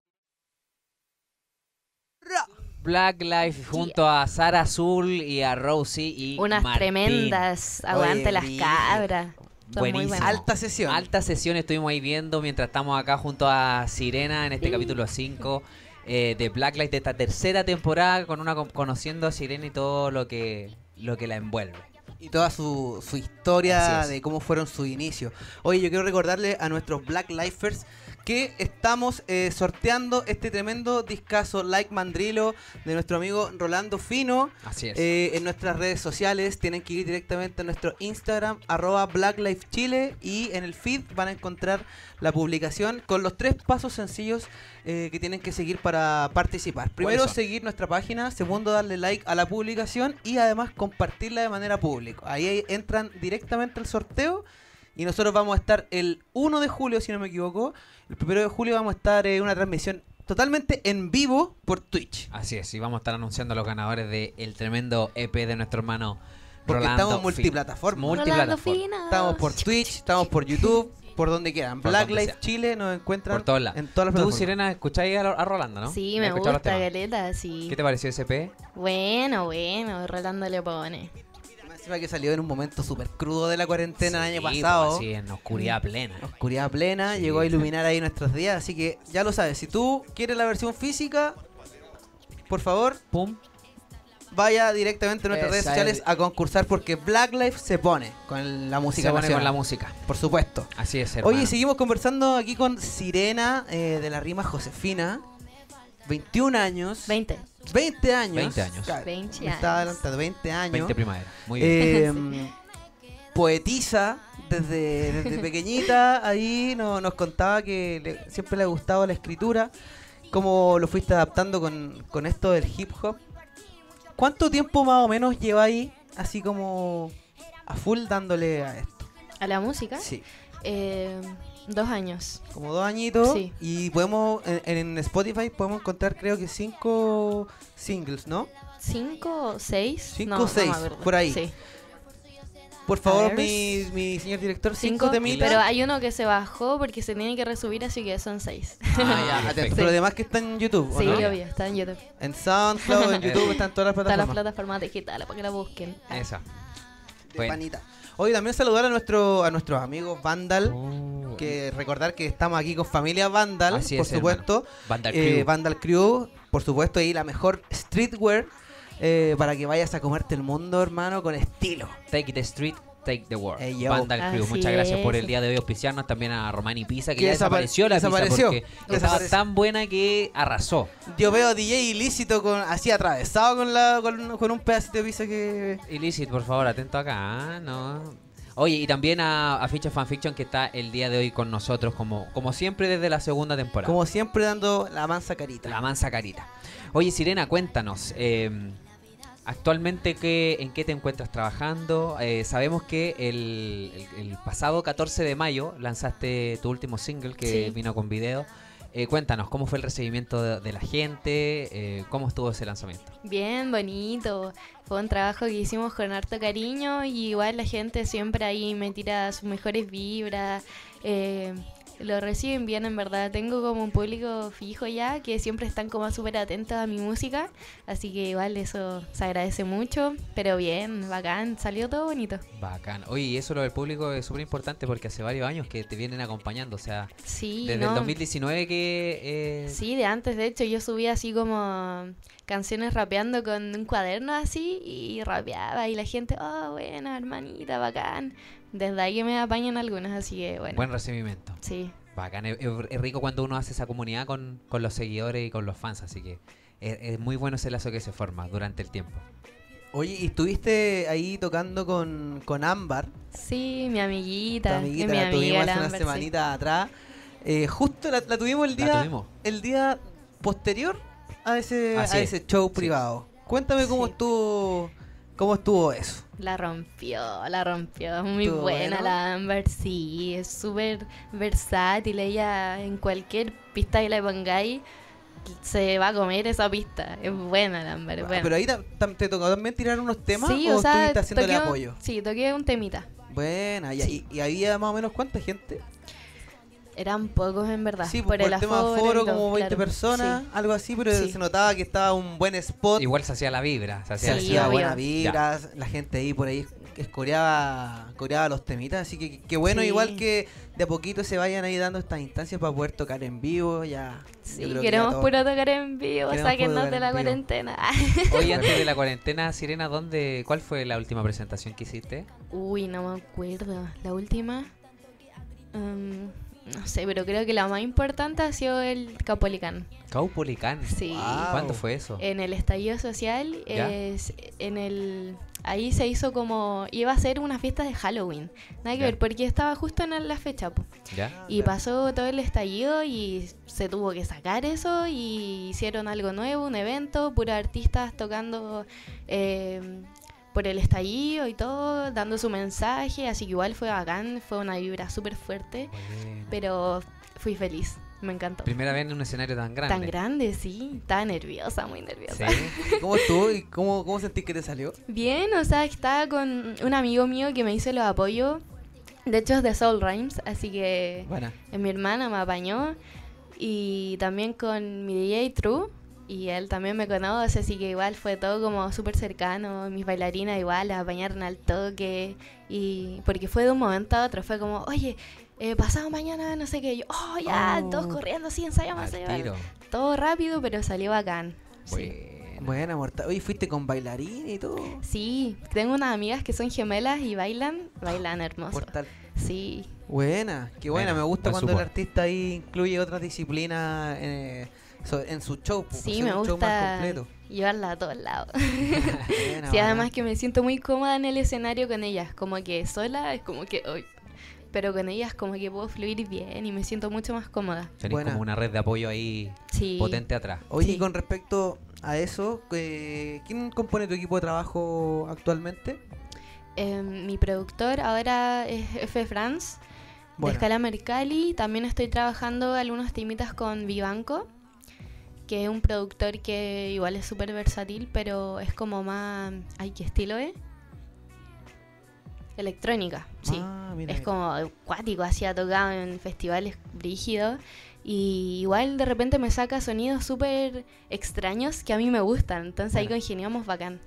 Black Life junto a Sara Azul y a Rosie y
Unas
Martín.
tremendas. Aguante las cabras. Son muy
Buenísimo.
Alta sesión.
Alta sesión estuvimos ahí viendo mientras estamos acá junto a Sirena en este capítulo 5 eh, de Blacklight de esta tercera temporada con una conociendo a Sirena y todo lo que lo que la envuelve.
y toda su, su historia de cómo fueron sus inicios. Oye, yo quiero recordarle a nuestros Black Lifers que estamos eh, sorteando este tremendo discazo Like Mandrilo de nuestro amigo Rolando Fino.
Así es.
Eh, en nuestras redes sociales tienen que ir directamente a nuestro Instagram, arroba BlackLifeChile y en el feed van a encontrar la publicación con los tres pasos sencillos eh, que tienen que seguir para participar. Primero, seguir nuestra página. Segundo, darle like a la publicación y además compartirla de manera pública. Ahí entran directamente al sorteo. Y nosotros vamos a estar el 1 de julio, si no me equivoco. El 1 de julio vamos a estar en una transmisión totalmente en vivo por Twitch.
Así es, y vamos a estar anunciando a los ganadores del tremendo EP de nuestro hermano
Porque
Rolando
estamos multiplataforma.
Multiplataforma.
Estamos por Twitch, estamos por YouTube, por donde quieran.
Por
Black
donde
Life
sea.
Chile nos encuentran
Por todos lados.
en todas las
Tú,
plataformas.
Sirena, escucháis a, a Rolando, ¿no?
Sí,
¿Has
me
los
gusta? Galeta, sí.
¿Qué te pareció ese EP?
Bueno, bueno, Rolando le pone.
Encima que salió en un momento súper crudo de la cuarentena el año
Sí,
pasado.
pues, así, en oscuridad plena.
Oscuridad plena, llegó a iluminar ahí nuestros días, así que ya lo sabes, si tú quieres la versión física, por favor,
Pum.
vaya directamente a nuestras redes sociales
es-
a concursar porque Black Life se pone con la música
Se pone con la música.
por supuesto.
Así es, hermano.
Oye, seguimos conversando aquí con Sirena eh, de la rima Josefina, 21 años.
20.
20 años.
20 años.
Claro,
20
me estaba
años.
adelantando, 20 años.
20 primavera. Muy bien.
Eh, poetiza desde, desde pequeñita, ahí no- nos contaba que le- siempre le ha gustado la escritura, cómo lo fuiste adaptando con, con esto del hip hop. ¿Cuánto tiempo más o menos lleva ahí, así como a full dándole a esto?
¿A la música?
Sí,
Eh, dos años.
como dos añitos
Sí.
y podemos, en, en Spotify podemos encontrar creo que cinco singles, ¿no?
¿Cinco o seis?
Cinco
No,
o seis,
no
por ahí.
Sí.
Por favor, mi, mi señor director, cinco,
Cinco,
temitas.
pero hay uno que se bajó porque se tiene que resubir, así que son seis.
Ah, ya. Pero además que está en YouTube, ¿o
sí,
no?
obvio, está en YouTube.
En SoundCloud, en YouTube, están todas las
Todas las
plataformas.
plataformas digitales para que la busquen. Ah,
Esa.
De
Bueno.
panita. Oye, también saludar a nuestro a nuestros amigos Vandal,
Oh.
que recordar que estamos aquí con familia Vandal, por
es,
supuesto.
Vandal
Eh,
Crew.
Vandal Crew, por supuesto, ahí la mejor streetwear eh, para que vayas a comerte el mundo, hermano, con estilo.
Take the street, take the world.
Ey, yo.
Vandal Crew.
Así
Muchas gracias por el día de hoy auspiciarnos. También a Romani Pizza, que
Que
ya
desapare-
desapareció la
desapareció.
pizza porque estaba tan buena que arrasó.
Yo veo a DJ ilícito con así atravesado con la con, con un pedacito de pizza que
Illicit, por favor, atento acá. ¿ah? No. Oye, y también a, a Ficha Fanfiction que está el día de hoy con nosotros, como, como siempre desde la segunda temporada.
como siempre dando la mansa carita.
La mansa carita. Oye, Sirena, cuéntanos. eh, actualmente, qué, ¿en qué te encuentras trabajando? Eh, sabemos que el, el- el pasado 14 de mayo lanzaste tu último single que
Sí.
vino con video. Eh, cuéntanos, ¿cómo fue el recibimiento de, de la gente? Eh, ¿Cómo estuvo ese lanzamiento?
Bien, bonito. Fue un trabajo que hicimos con harto cariño y igual la gente siempre ahí me tira sus mejores vibras. Lo reciben bien, en verdad. Tengo como un público fijo ya que siempre están como súper atentos a mi música. Así que igual eso se agradece mucho. Pero bien, bacán. Salió todo bonito.
Bacán. Oye, y eso lo del público es súper importante porque hace varios años que te vienen acompañando. O sea,
Sí,
desde
¿no?
el 2019 que... eh,
Sí, de antes, de hecho, yo subía así como canciones rapeando con un cuaderno así y rapeaba y la gente, oh, buena, hermanita, bacán. Desde ahí que me apañan algunas, así que bueno.
Buen recibimiento.
Sí,
Bacán, es, rico cuando uno hace esa comunidad con, con los seguidores y con los fans, así que es, es muy bueno ese lazo que se forma durante el tiempo.
Oye, y estuviste ahí tocando con, con Ámbar,
sí, mi
tu
amiguita,
amiguita,
es mi
la
amiga
tuvimos hace una
sí.
semanita atrás. Eh, justo la, la tuvimos el
¿La
día
tuvimos?
el día posterior a ese,
Así
a
es,
ese show
sí.
privado. Cuéntame cómo
Sí.
estuvo cómo estuvo eso.
La rompió, la rompió. Muy
¿Estuvo
buena
bueno?
la Amber, sí. Es súper versátil. Ella en cualquier pista que le pongáis se va a comer esa pista. Es buena la Amber, es buena.
Pero ahí te tocó también tirar unos temas
sí,
o,
o sea,
estuviste haciéndole
toqué
apoyo.
Sí, toqué un temita.
Buena, y,
Sí.
y- y había más o menos cuánta gente.
Eran pocos en verdad.
Sí, por, el, tema
aforo
foro, como 20
claro.
personas,
Sí.
algo así, pero
Sí.
se notaba que estaba un buen spot.
Igual se hacía la vibra. Se hacía
se hacía buena vibra, la gente ahí por ahí escoreaba, coreaba los temitas, así que qué bueno,
Sí.
igual que de a poquito se vayan ahí dando estas instancias para poder tocar en vivo, ya.
Sí,
que
queremos
ya todo-
puro tocar en vivo,
tocar
de la
vivo.
cuarentena.
Hoy antes de la cuarentena, Sirena, ¿dónde, ¿cuál fue la última presentación que hiciste?
Uy, no me acuerdo. La última. mm, no sé, pero creo que la más importante ha sido el Capolicán.
Caupolicán.
Sí.
Wow.
¿Cuándo fue eso?
En el estallido social,
¿Ya?
es, en el ahí se hizo como iba a ser una fiesta de Halloween. Nada que
Ya.
ver, porque estaba justo en la fecha. po.
¿Ya?
Y pasó todo el estallido y se tuvo que sacar eso y hicieron algo nuevo, un evento, puros artistas tocando eh, por el estallido y todo, dando su mensaje, así que igual fue bacán, fue una vibra súper fuerte,
Bueno.
pero fui feliz, me encantó.
Primera vez en un escenario tan grande.
Tan grande, sí, estaba nerviosa, muy nerviosa.
Sí.
¿Cómo estuvo y cómo, cómo sentís que te salió?
Bien, o sea, estaba con un amigo mío que me hizo los apoyos, de hecho es de Soul Rhymes, así que...
Buena.
Eh, mi hermana me apañó y también con mi DJ True y él también me conoce, así que igual fue todo como súper cercano, mis bailarinas igual las apañaron al toque y porque fue de un momento a otro, fue como, oye, eh, pasado mañana no sé qué, yo, oh ya,
Oh.
todos corriendo así, ensayamos,
Al
ensayamos".
tiro.
todo rápido pero salió bacán. Sí.
Bueno.
Buena, mortal. Oye, fuiste con bailarín y todo.
Sí, tengo unas amigas que son gemelas y bailan, bailan hermoso.
Mortal.
Sí,
Buena, qué buena.
Buena,
me gusta cuando el artista ahí incluye otras disciplinas eh, so- en su show. pues,
sí, me
un show más
gusta
completo.
llevarla a todos lados. Sí,
bacán.
además que me siento muy cómoda en el escenario con ellas, como que sola es como que hoy, pero con ellas como que puedo fluir bien y me siento mucho más cómoda.
Buena.
como una red de apoyo ahí
Sí.
potente atrás.
Oye,
Sí.
y con respecto a eso, eh, ¿quién compone tu equipo de trabajo actualmente?
Eh, mi productor ahora es F. Franz de
Bueno.
Escala Mercalli. También estoy trabajando algunos temitas con Vivanco, que es un productor que igual es súper versátil, pero es como más... Ay, ¿qué estilo es? Electrónica, sí.
Ah, mira,
es
mira.
como acuático, así ha tocado en festivales brígidos. Y igual de repente me saca sonidos súper extraños que a mí me gustan. Entonces ahí
Bueno.
congeniamos bacán.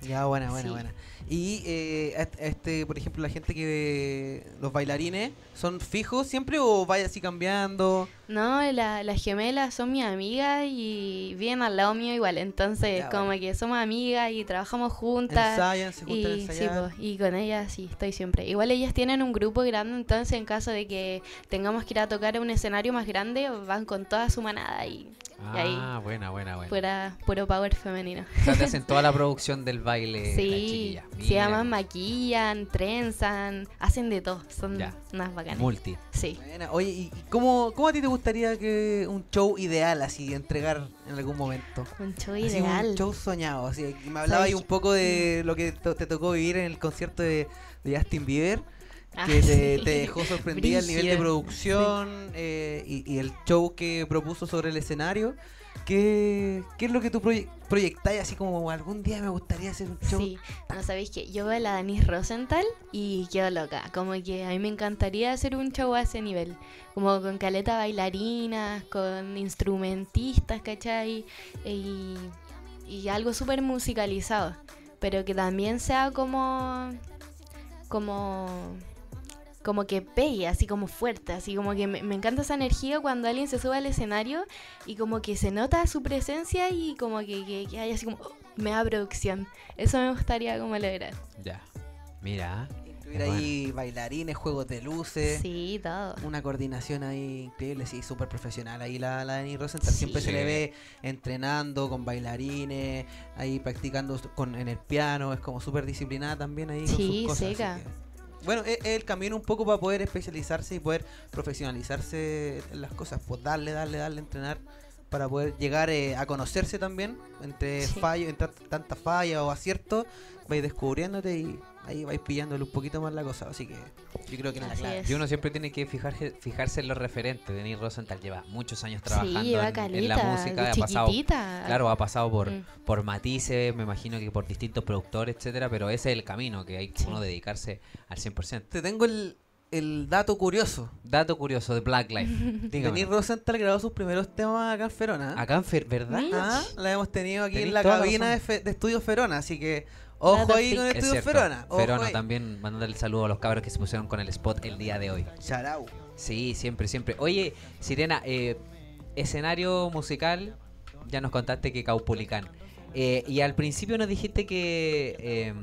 Ya, buena, buena,
Sí.
buena. Y eh, est- este, por ejemplo, la gente que los bailarines son fijos siempre o vaya así cambiando.
No, la- las gemelas son mis amigas y viven al lado mío igual. Entonces,
Ya,
como
bueno.
que somos amigas y trabajamos juntas.
Ensayan, se juntan a
Y, sí, y con ellas sí, estoy siempre. Igual ellas tienen un grupo grande, entonces en caso de que tengamos que ir a tocar a un escenario más grande, van con toda su manada y, y ahí
Ah, buena, buena, buena.
fuera puro power femenino.
O sea, te hacen toda la producción del baile.
Sí, se llaman maquillan, trenzan, hacen de todo, son
Ya.
unas bacanas.
Multi.
Sí.
Oye, ¿y cómo, cómo a ti te gustaría que un show ideal así entregar en algún momento?
Un show
Así
ideal.
un show soñado. Así, me hablaba ahí
¿Sabes
un poco de lo que to- te tocó vivir en el concierto de, de Justin Bieber.
Ah,
que te, dejó sorprendida el nivel de producción eh, y, y el show que propuso sobre el escenario. ¿Qué, qué es lo que tú proye proyectáis así como algún día me gustaría hacer un show?
Sí, no sabéis que yo veo a la Denise Rosenthal y quedo loca. Como que a mí me encantaría hacer un show a ese nivel. Como con caleta bailarinas, con instrumentistas, ¿cachai? Y, y algo súper musicalizado. Pero que también sea como. como. Como que pegue, así como fuerte, así como que me, me encanta esa energía cuando alguien se sube al escenario y como que se nota su presencia y como que, que, que hay así como, oh, me da producción. Eso me gustaría como lograr.
Ya. Mira.
Incluir ahí bailarines, juegos de luces.
Sí, todo.
Una coordinación ahí increíble, sí, súper profesional. Ahí la, la Dani Rosenthal siempre se le ve entrenando con bailarines, ahí practicando con, en el piano, es como súper disciplinada también ahí con
Sí,
sus cosas.
seca.
Bueno, es, es el camino un poco para poder especializarse y poder profesionalizarse en las cosas, pues darle, darle, darle, entrenar para poder llegar eh, a conocerse también entre
Sí.
fallos, entre tantas fallas o aciertos, vais descubriéndote y ahí vais pillándole un poquito más la cosa. Así que yo creo que no la
Así
clave.
es.
Y uno siempre tiene que fijarse, fijarse en los referentes. Denis Rosenthal lleva muchos años trabajando
sí,
en,
caleta,
en la música. Ha pasado, claro, ha pasado por,
Mm.
por matices, me imagino que por distintos productores, etcétera, pero ese es el camino que hay que
Sí.
uno dedicarse al 100%.
Te tengo el, el dato curioso.
Dato curioso de Black Life.
Denis Rosenthal grabó sus primeros temas acá en Ferona.
Acá en Fer, ¿verdad?
Ah, la hemos tenido aquí
Tenís
en la
la
cabina de, de Estudio Ferona, así que ojo ahí con
Es
Estudio. Ferona. ojo
Ferona
ahí.
también mandando el saludo a los cabros que se pusieron con el spot el día de hoy.
Charau.
Sí, siempre, siempre. Oye, Sirena, eh, escenario musical, ya nos contaste que Caupolicán. Eh, y al principio nos dijiste que eh,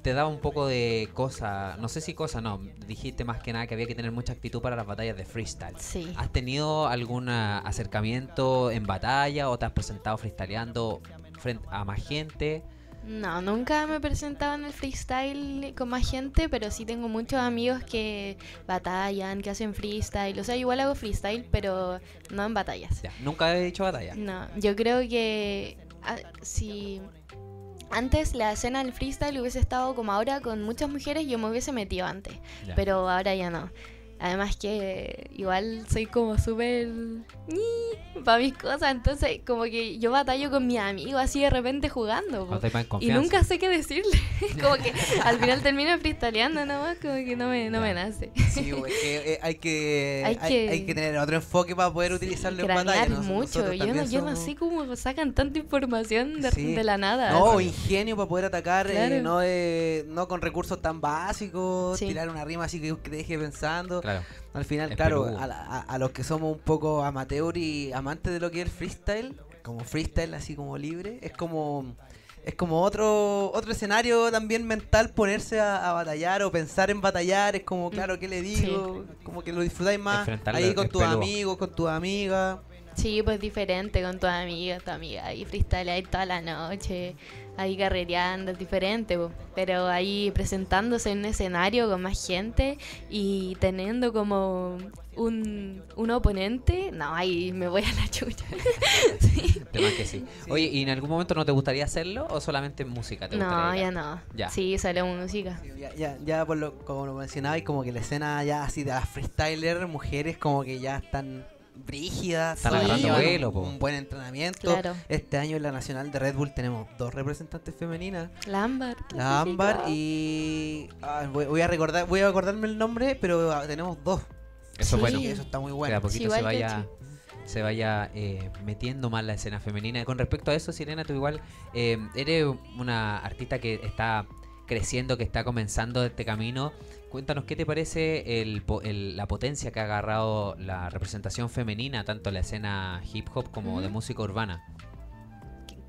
te daba un poco de cosa, no sé si cosa, no, dijiste más que nada que había que tener mucha actitud para las batallas de freestyle.
Sí.
¿Has tenido algún acercamiento en batalla o te has presentado freestyleando frente a más gente?
No, nunca me he presentado en el freestyle con más gente, pero sí tengo muchos amigos que batallan, que hacen freestyle. O sea, igual hago freestyle, pero no en batallas.
Ya, nunca he hecho batalla.
No, yo creo que ah, si antes la escena del freestyle hubiese estado como ahora con muchas mujeres, yo me hubiese metido antes,
Ya.
pero ahora ya no. Además que igual soy como súper para mis cosas, entonces como que yo batallo con mis amigos así de repente jugando. po.
No
Y nunca sé qué decirle. como que al final termino freestyleando nomás, como que no me, no me nace.
Sí, güey, que, eh, hay, que, hay,
Hay que-
hay que tener otro enfoque para poder utilizarlo en batalla.
Cranear
¿no?
mucho. Yo no, yo no sé cómo sacan tanta información de,
Sí.
de la nada.
No,
así.
ingenio para poder atacar, eh,
Claro.
no, eh, no con recursos tan básicos,
Sí.
tirar una rima así que te deje pensando.
Claro.
Al final, claro, a, la- a- a los que somos un poco amateur y amantes de lo que es el freestyle, como freestyle así como libre, es como es como otro otro escenario también mental ponerse a, a batallar o pensar en batallar, es como, claro, ¿qué le digo? Como que lo disfrutáis más
Enfrentarlo
ahí con tus
peludo.
amigos, con tus amigas.
Sí, pues diferente con tu amiga, tu amiga ahí freestyle ahí toda la noche, ahí carrereando, es diferente, po. pero ahí presentándose en un escenario con más gente y teniendo como un, un oponente, no, ahí me voy a la chucha. sí.
De más que sí. Oye, ¿y en algún momento no te gustaría hacerlo o solamente en música te
No,
gustaría?
ya no.
Ya.
Sí, salió música.
Ya, ya, ya por lo, como lo mencionabais, como que la escena ya así de las freestylers, mujeres como que ya están brígidas,
Están
sí,
agarrando
llevan
vuelo,
un,
po.
un buen entrenamiento.
Claro.
Este año en la Nacional de Red Bull tenemos dos representantes femeninas,
La ámbar.
la Ámbar y ah, voy, voy a recordar, voy a acordarme el nombre, pero ah, tenemos dos.
Eso
Sí.
bueno.
Eso está muy
que
bueno.
a poquito
Sí,
se
que
vaya se vaya eh, metiendo más la escena femenina. Con respecto a eso, Sirena, tú igual eh, eres una artista que está creciendo, que está comenzando este camino. Cuéntanos qué te parece el, el- la potencia que ha agarrado la representación femenina, tanto en la escena hip hop como de música urbana.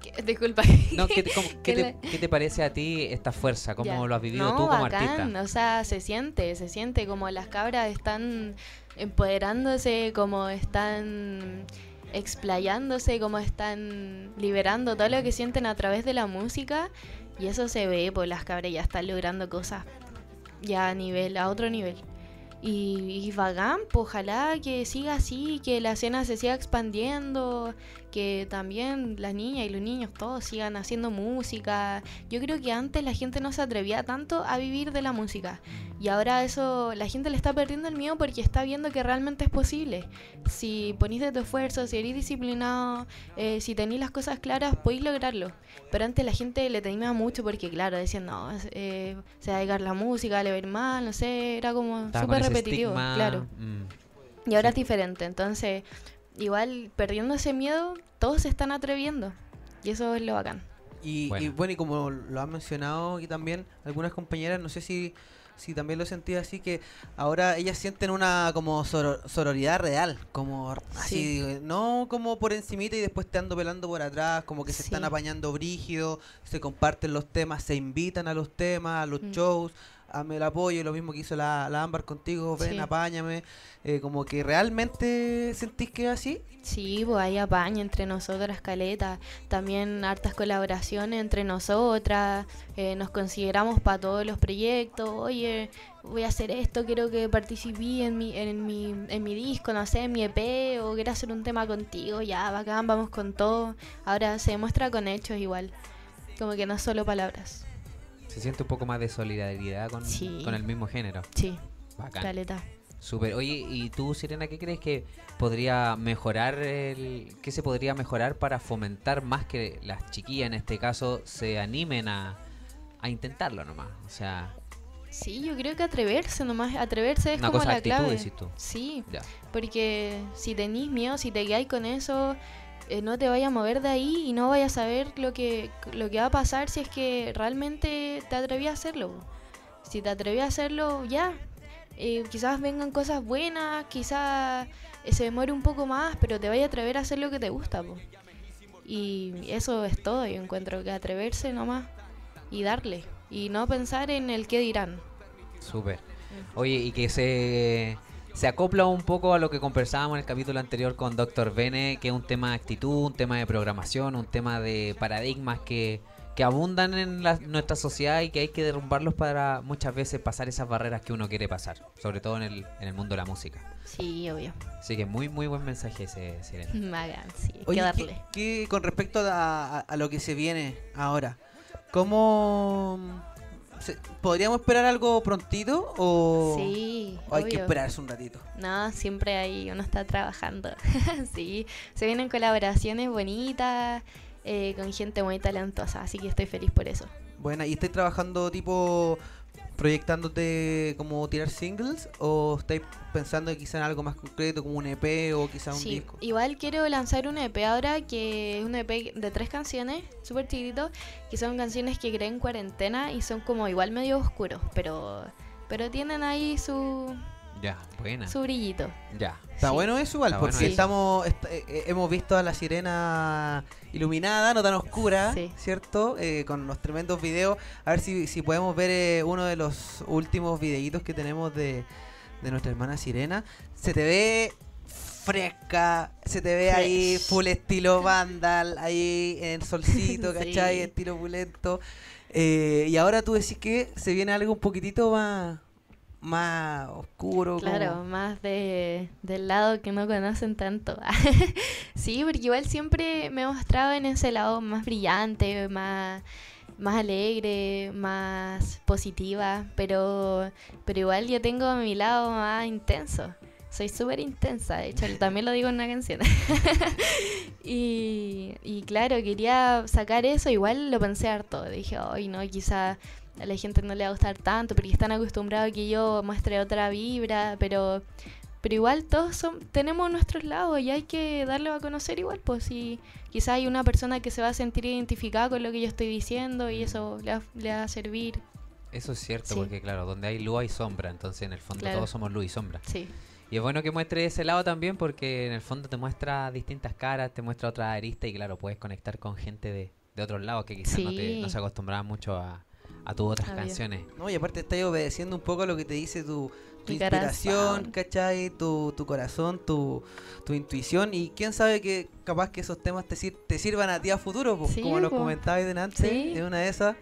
¿Qué- Disculpa.
No, ¿qué, te, cómo- qué
Que
te-
la-
qué te parece a ti esta fuerza? ¿Cómo
Ya.
lo has vivido
No,
tú como
bacán,
artista?
O sea, se siente, se siente como las cabras están empoderándose, como están explayándose, como están liberando todo lo que sienten a través de la música. Y eso se ve, pues las cabras ya están logrando cosas ya a nivel, a otro nivel. Y, y bacán, pues ojalá que siga así, que la escena se siga expandiendo, que también las niñas y los niños todos sigan haciendo música. Yo creo que antes la gente no se atrevía tanto a vivir de la música. Y ahora eso, la gente le está perdiendo el miedo porque está viendo que realmente es posible. Si ponís de tu esfuerzo, si eres disciplinado, eh, si tenéis las cosas claras, podéis lograrlo. Pero antes la gente le temía mucho porque, claro, decían, no, eh, se va a dedicar la música, le va a ir mal, no sé, era como súper repetitivo,
estigma,
claro.
mm.
Y ahora es diferente, entonces, igual perdiendo ese miedo, todos se están atreviendo. Y eso es lo bacán.
Y
Bueno.
y bueno, y como lo han mencionado aquí también algunas compañeras, no sé si, si también lo sentí así, que ahora ellas sienten una como soro- sororidad real, como así, no como por encimita y después te ando pelando por atrás, como que se están apañando brígido, se comparten los temas, se invitan a los temas, a los
Mm.
shows, dame el apoyo, lo mismo que hizo la, la Ámbar contigo, ven,
Sí.
apáñame, eh, como que realmente sentís que es así.
Sí, pues hay apaño entre nosotras, Caleta. También hartas colaboraciones entre nosotras. eh, nos consideramos para todos los proyectos. Oye, voy a hacer esto, quiero que participí en mi, en mi, en mi disco, no sé, en mi EP, o quiero hacer un tema contigo. Ya, bacán, vamos con todo. Ahora se demuestra con hechos igual. Como que no solo palabras.
Se siente un poco más de solidaridad con,
Sí.
con el mismo género.
Sí,
Bacán.
caleta.
Súper. Oye, ¿y tú, Sirena, qué crees que podría mejorar el... ¿Qué se podría mejorar para fomentar más que las chiquillas, en este caso, se animen a, a intentarlo nomás? O sea,
Sí, yo creo que atreverse nomás, atreverse es
Una
como
cosa
la
actitud,
clave.
decís tú.
Sí,
ya.
porque si tenís miedo, si te quedáis con eso, eh, no te vayas a mover de ahí y no vayas a saber lo que, lo que va a pasar si es que realmente te atreví a hacerlo. Si te atreví a hacerlo, ya. Eh, quizás vengan cosas buenas, quizás se demore un poco más, pero te vayas a atrever a hacer lo que te gusta. po. Y eso es todo, yo encuentro que atreverse nomás y darle. Y no pensar en el qué dirán.
Súper. Oye, y que se, se acopla un poco a lo que conversábamos en el capítulo anterior con Dr. Bene, que es un tema de actitud, un tema de programación, un tema de paradigmas que, que abundan en la- nuestra sociedad y que hay que derrumbarlos para muchas veces pasar esas barreras que uno quiere pasar, sobre todo en el, en el mundo de la música.
Sí, obvio.
Así que muy, muy buen mensaje ese, Sirena.
Hagan, sí, hay
Oye,
que
¿qué-
darle.
qué- con respecto a, a- a lo que se viene ahora, ¿cómo podríamos esperar algo prontito o,
Sí,
o hay que esperarse un ratito?
No, siempre ahí uno está trabajando. sí, se vienen colaboraciones bonitas eh, con gente muy talentosa, así que estoy feliz por eso.
Buena, ¿y estáis trabajando tipo proyectándote como tirar singles o estáis pensando quizá en algo más concreto como un EP o quizá un
Sí,
disco?
igual quiero lanzar un EP ahora que es un EP de tres canciones, súper chiquitito, que son canciones que creé en cuarentena y son como igual medio oscuros, pero pero tienen ahí su,
Ya, buena.
su brillito.
Ya.
Está
Sí.
bueno eso igual,
Está
porque
bueno
estamos est- eh, eh, hemos visto a la sirena iluminada, no tan oscura,
Sí.
¿cierto? Eh, con los tremendos videos. A ver si, si podemos ver eh, uno de los últimos videitos que tenemos de, de nuestra hermana Sirena. Se te ve fresca, se te ve ahí full estilo vandal, ahí en el solcito,
Sí.
¿cachai? Estilo pulento. Eh, y ahora tú decís que se viene algo un poquitito más, más oscuro. como-
Claro, más de, del lado que no conocen tanto. sí, porque igual siempre me he mostrado en ese lado más brillante, más, más alegre, más positiva, pero, pero igual yo tengo mi lado más intenso. Soy súper intensa, de hecho también lo digo en una canción. y, y claro, quería sacar eso, igual lo pensé harto. Dije, ay no, quizá a la gente no le va a gustar tanto porque están acostumbrados a que yo muestre otra vibra, pero pero igual todos son, tenemos nuestros lados y hay que darlo a conocer igual, pues si quizá hay una persona que se va a sentir identificada con lo que yo estoy diciendo y eso le va, le va a servir.
Eso es cierto,
Sí.
porque claro, donde hay luz hay sombra, entonces en el fondo
Claro.
todos somos luz y sombra.
Sí,
Y es bueno que muestre ese lado también porque en el fondo te muestra distintas caras, te muestra otra arista y claro, puedes conectar con gente de, de otros lados que quizás no, te, no se acostumbraban mucho a, a tus otras
Obvio.
canciones.
No, y aparte estás obedeciendo un poco a lo que te dice tu, inspiración,
corazón.
¿cachai? Tu, tu corazón, tu, tu intuición. Y quién sabe que capaz que esos temas te, sir- te sirvan a ti a futuro,
Sí,
como lo
po.
comentabas delante.
Sí.
En una de esas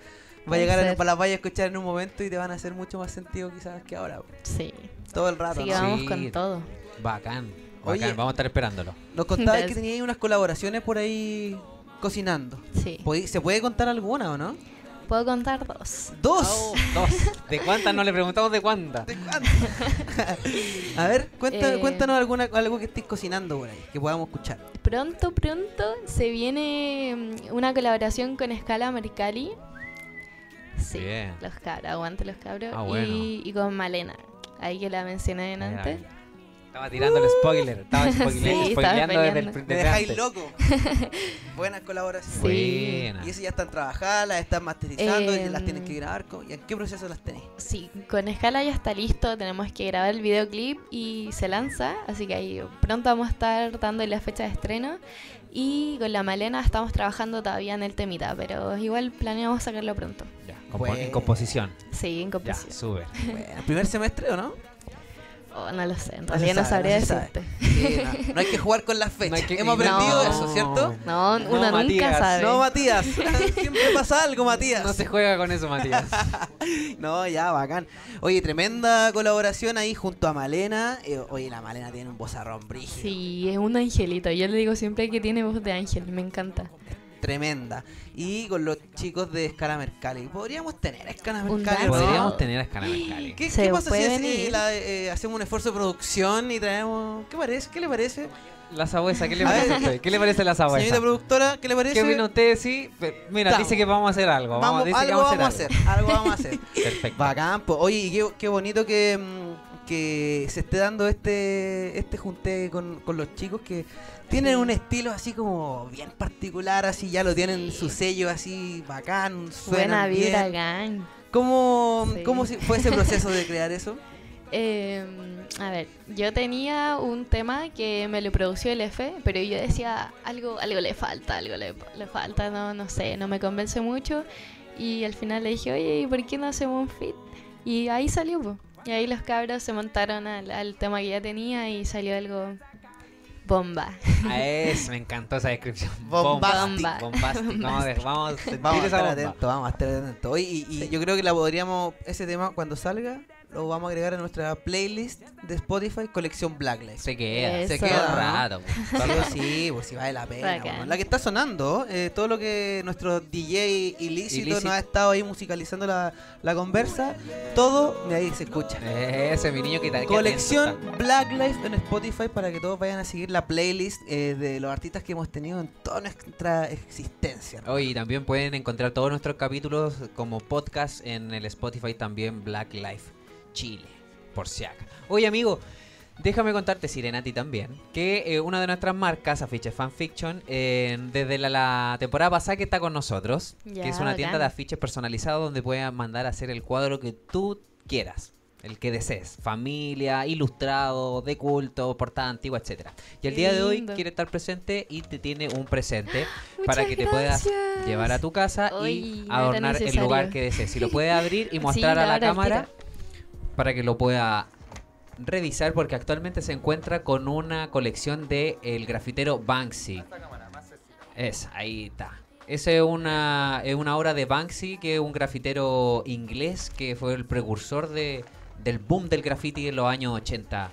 va a llegar, a, las vayas a escuchar en un momento y te van a hacer mucho más sentido quizás que ahora. po.
sí.
Todo el rato,
que
¿no?
vamos
Sí.
con todo.
Bacán,
Oye.
bacán, vamos a estar esperándolo.
Nos contabas que tenías unas colaboraciones por ahí cocinando.
Sí.
¿Podí- ¿Se puede contar alguna o no?
Puedo contar dos.
¡Dos!
Oh, dos. ¿De cuántas? No le preguntamos de cuántas.
¿De cuánto? a ver, cuenta-
Eh.
cuéntanos alguna, algo que estés cocinando por ahí, que podamos escuchar.
Pronto, pronto se viene mm, una colaboración con Escala Mercalli. Sí,
Bien.
los cabros, aguante los cabros.
Ah, bueno.
y, y con Malena, ahí que la mencioné antes.
Estaba tirando el spoiler, estaba spoile-
Sí,
spoileando desde el
Me dejáis loco. Buenas colaboraciones.
Sí.
Buena.
Y esas ya están trabajadas, las están masterizando y
Em.
las tienen que grabar. co- ¿Y en qué proceso las tenéis?
Sí, con Escala ya está listo, tenemos que grabar el videoclip y se lanza, así que ahí pronto vamos a estar dando la fecha de estreno. Y con la Malena estamos trabajando todavía en el temita, pero igual planeamos sacarlo pronto.
Ya, compo-
Bueno.
en composición.
Sí, en
Ya,
composición.
sube.
Bueno, ¿El primer semestre o no?
Oh, no lo sé, en realidad no,
sabe,
sabría
no
decirte.
Sí, no, no hay que jugar con las fechas.
No hay que-
Hemos aprendido
No.
eso, ¿cierto?
No,
No,
uno nunca
Matías,
sabe.
No, Matías. Siempre pasa algo, Matías.
No se juega con eso, Matías.
No, ya, bacán. Oye, tremenda colaboración ahí junto a Malena. Eh, oye, la Malena tiene un vozarrón brígido.
Sí, es un angelito. Yo le digo siempre que tiene voz de ángel, me encanta.
Tremenda. Y con los chicos de Escala Mercalli. Podríamos tener a Escala Mercalli.
Podríamos tener a Escala Mercalli.
¿Qué, qué pasa si la, eh, hacemos un esfuerzo de producción y traemos... ¿Qué parece? ¿Qué le parece?
La sabuesa, ¿qué le
A
parece a? ¿Qué le parece la sabuesa?
Señorita productora, ¿qué le parece?
¿Qué opina usted? Sí, mira,
Estamos.
dice que vamos a hacer algo.
Vamos,
dice que
algo vamos a hacer, algo vamos a hacer.
Perfecto.
Bacán, po. Oye, y qué, qué bonito que, mm, que se esté dando este este junte con, con los chicos que tienen un estilo así como bien particular, así ya lo tienen su sello así bacán,
Buena
suenan
vibra,
bien.
gang.
¿Cómo,
Sí.
cómo fue ese proceso de crear eso?
Eh, a ver, yo tenía un tema que me lo produció el F, pero yo decía algo, algo le falta, algo le, le falta, no, no sé, no me convence mucho. Y al final le dije, oye, ¿y por qué no hacemos un fit? Y ahí salió, po. Y ahí los cabros se montaron al, al tema que ya tenía y salió algo bomba.
Ah, es, me encantó esa descripción.
Bombastic.
Bombastic. Vamos a, vamos
Vamos a estar
bomba.
atentos, vamos a estar atentos. Y, y yo creo que la podríamos, ese tema cuando salga, lo vamos a agregar a nuestra playlist de Spotify, colección Blacklight.
Se queda,
Eso.
se queda
¿no?
rato. pues.
Sí, pues si vale la pena. Bueno. La que está sonando, eh, todo lo que nuestro DJ ilícito,
Ilícito.
nos ha estado ahí musicalizando la, la conversa, todo de ahí se escucha.
Ese, mi niño que tal.
Colección Black Life en Spotify para que todos vayan a seguir la playlist eh, de los artistas que hemos tenido en toda nuestra existencia. ¿no?
Hoy y también pueden encontrar todos nuestros capítulos como podcast en el Spotify también Black Life Chile, por si acá. Oye, amigo, déjame contarte, Sirenati, también, que eh, una de nuestras marcas, Afiches Fanfiction, eh, desde la, la temporada pasada que está con nosotros, que es una tienda
bacán.
de afiches personalizados donde puedes mandar a hacer el cuadro que tú quieras. El que desees, familia, ilustrado, de culto, portada antigua, etcétera. Y el
Qué
día de hoy quiere estar presente y te tiene un presente para que te puedas llevar a tu casa y adornar el lugar que desees. Si lo puedes abrir y
Sí,
mostrar a la cámara. Para que lo pueda revisar porque actualmente se encuentra con una colección de el grafitero Banksy. Es, ahí está. Esa es una, es una obra de Banksy, que es un grafitero inglés que fue el precursor de, del boom del graffiti en los años 80.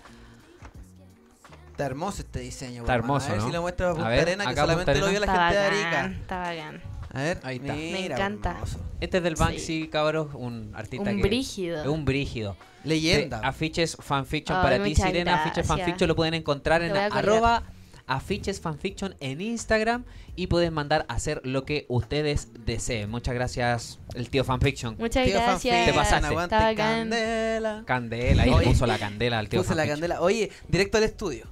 Está hermoso este diseño.
Está hermoso,
A ver
¿no?
si lo muestra a
A
Punta
ver,
Arena, que solamente
Punta
lo vio la
Está
gente de Arica.
está bacán.
A ver,
Ahí está.
Me
mira,
encanta.
hermoso.
Este es del
Sí.
Banksy, cabros, un artista
Un
que...
brígido.
Es un brígido.
Leyenda.
De afiches fanfiction
Ay,
para ti, Sirena. Afiches
gracias.
fanfiction lo pueden encontrar en arroba afiches fanfiction en Instagram y pueden mandar a hacer lo que ustedes deseen. Muchas gracias, el tío fanfiction.
Muchas
Tío
gracias.
Te pasaste.
aguante candela.
Candela, ahí
Oye,
puso la candela al tío
Puse la candela. Oye, directo al estudio.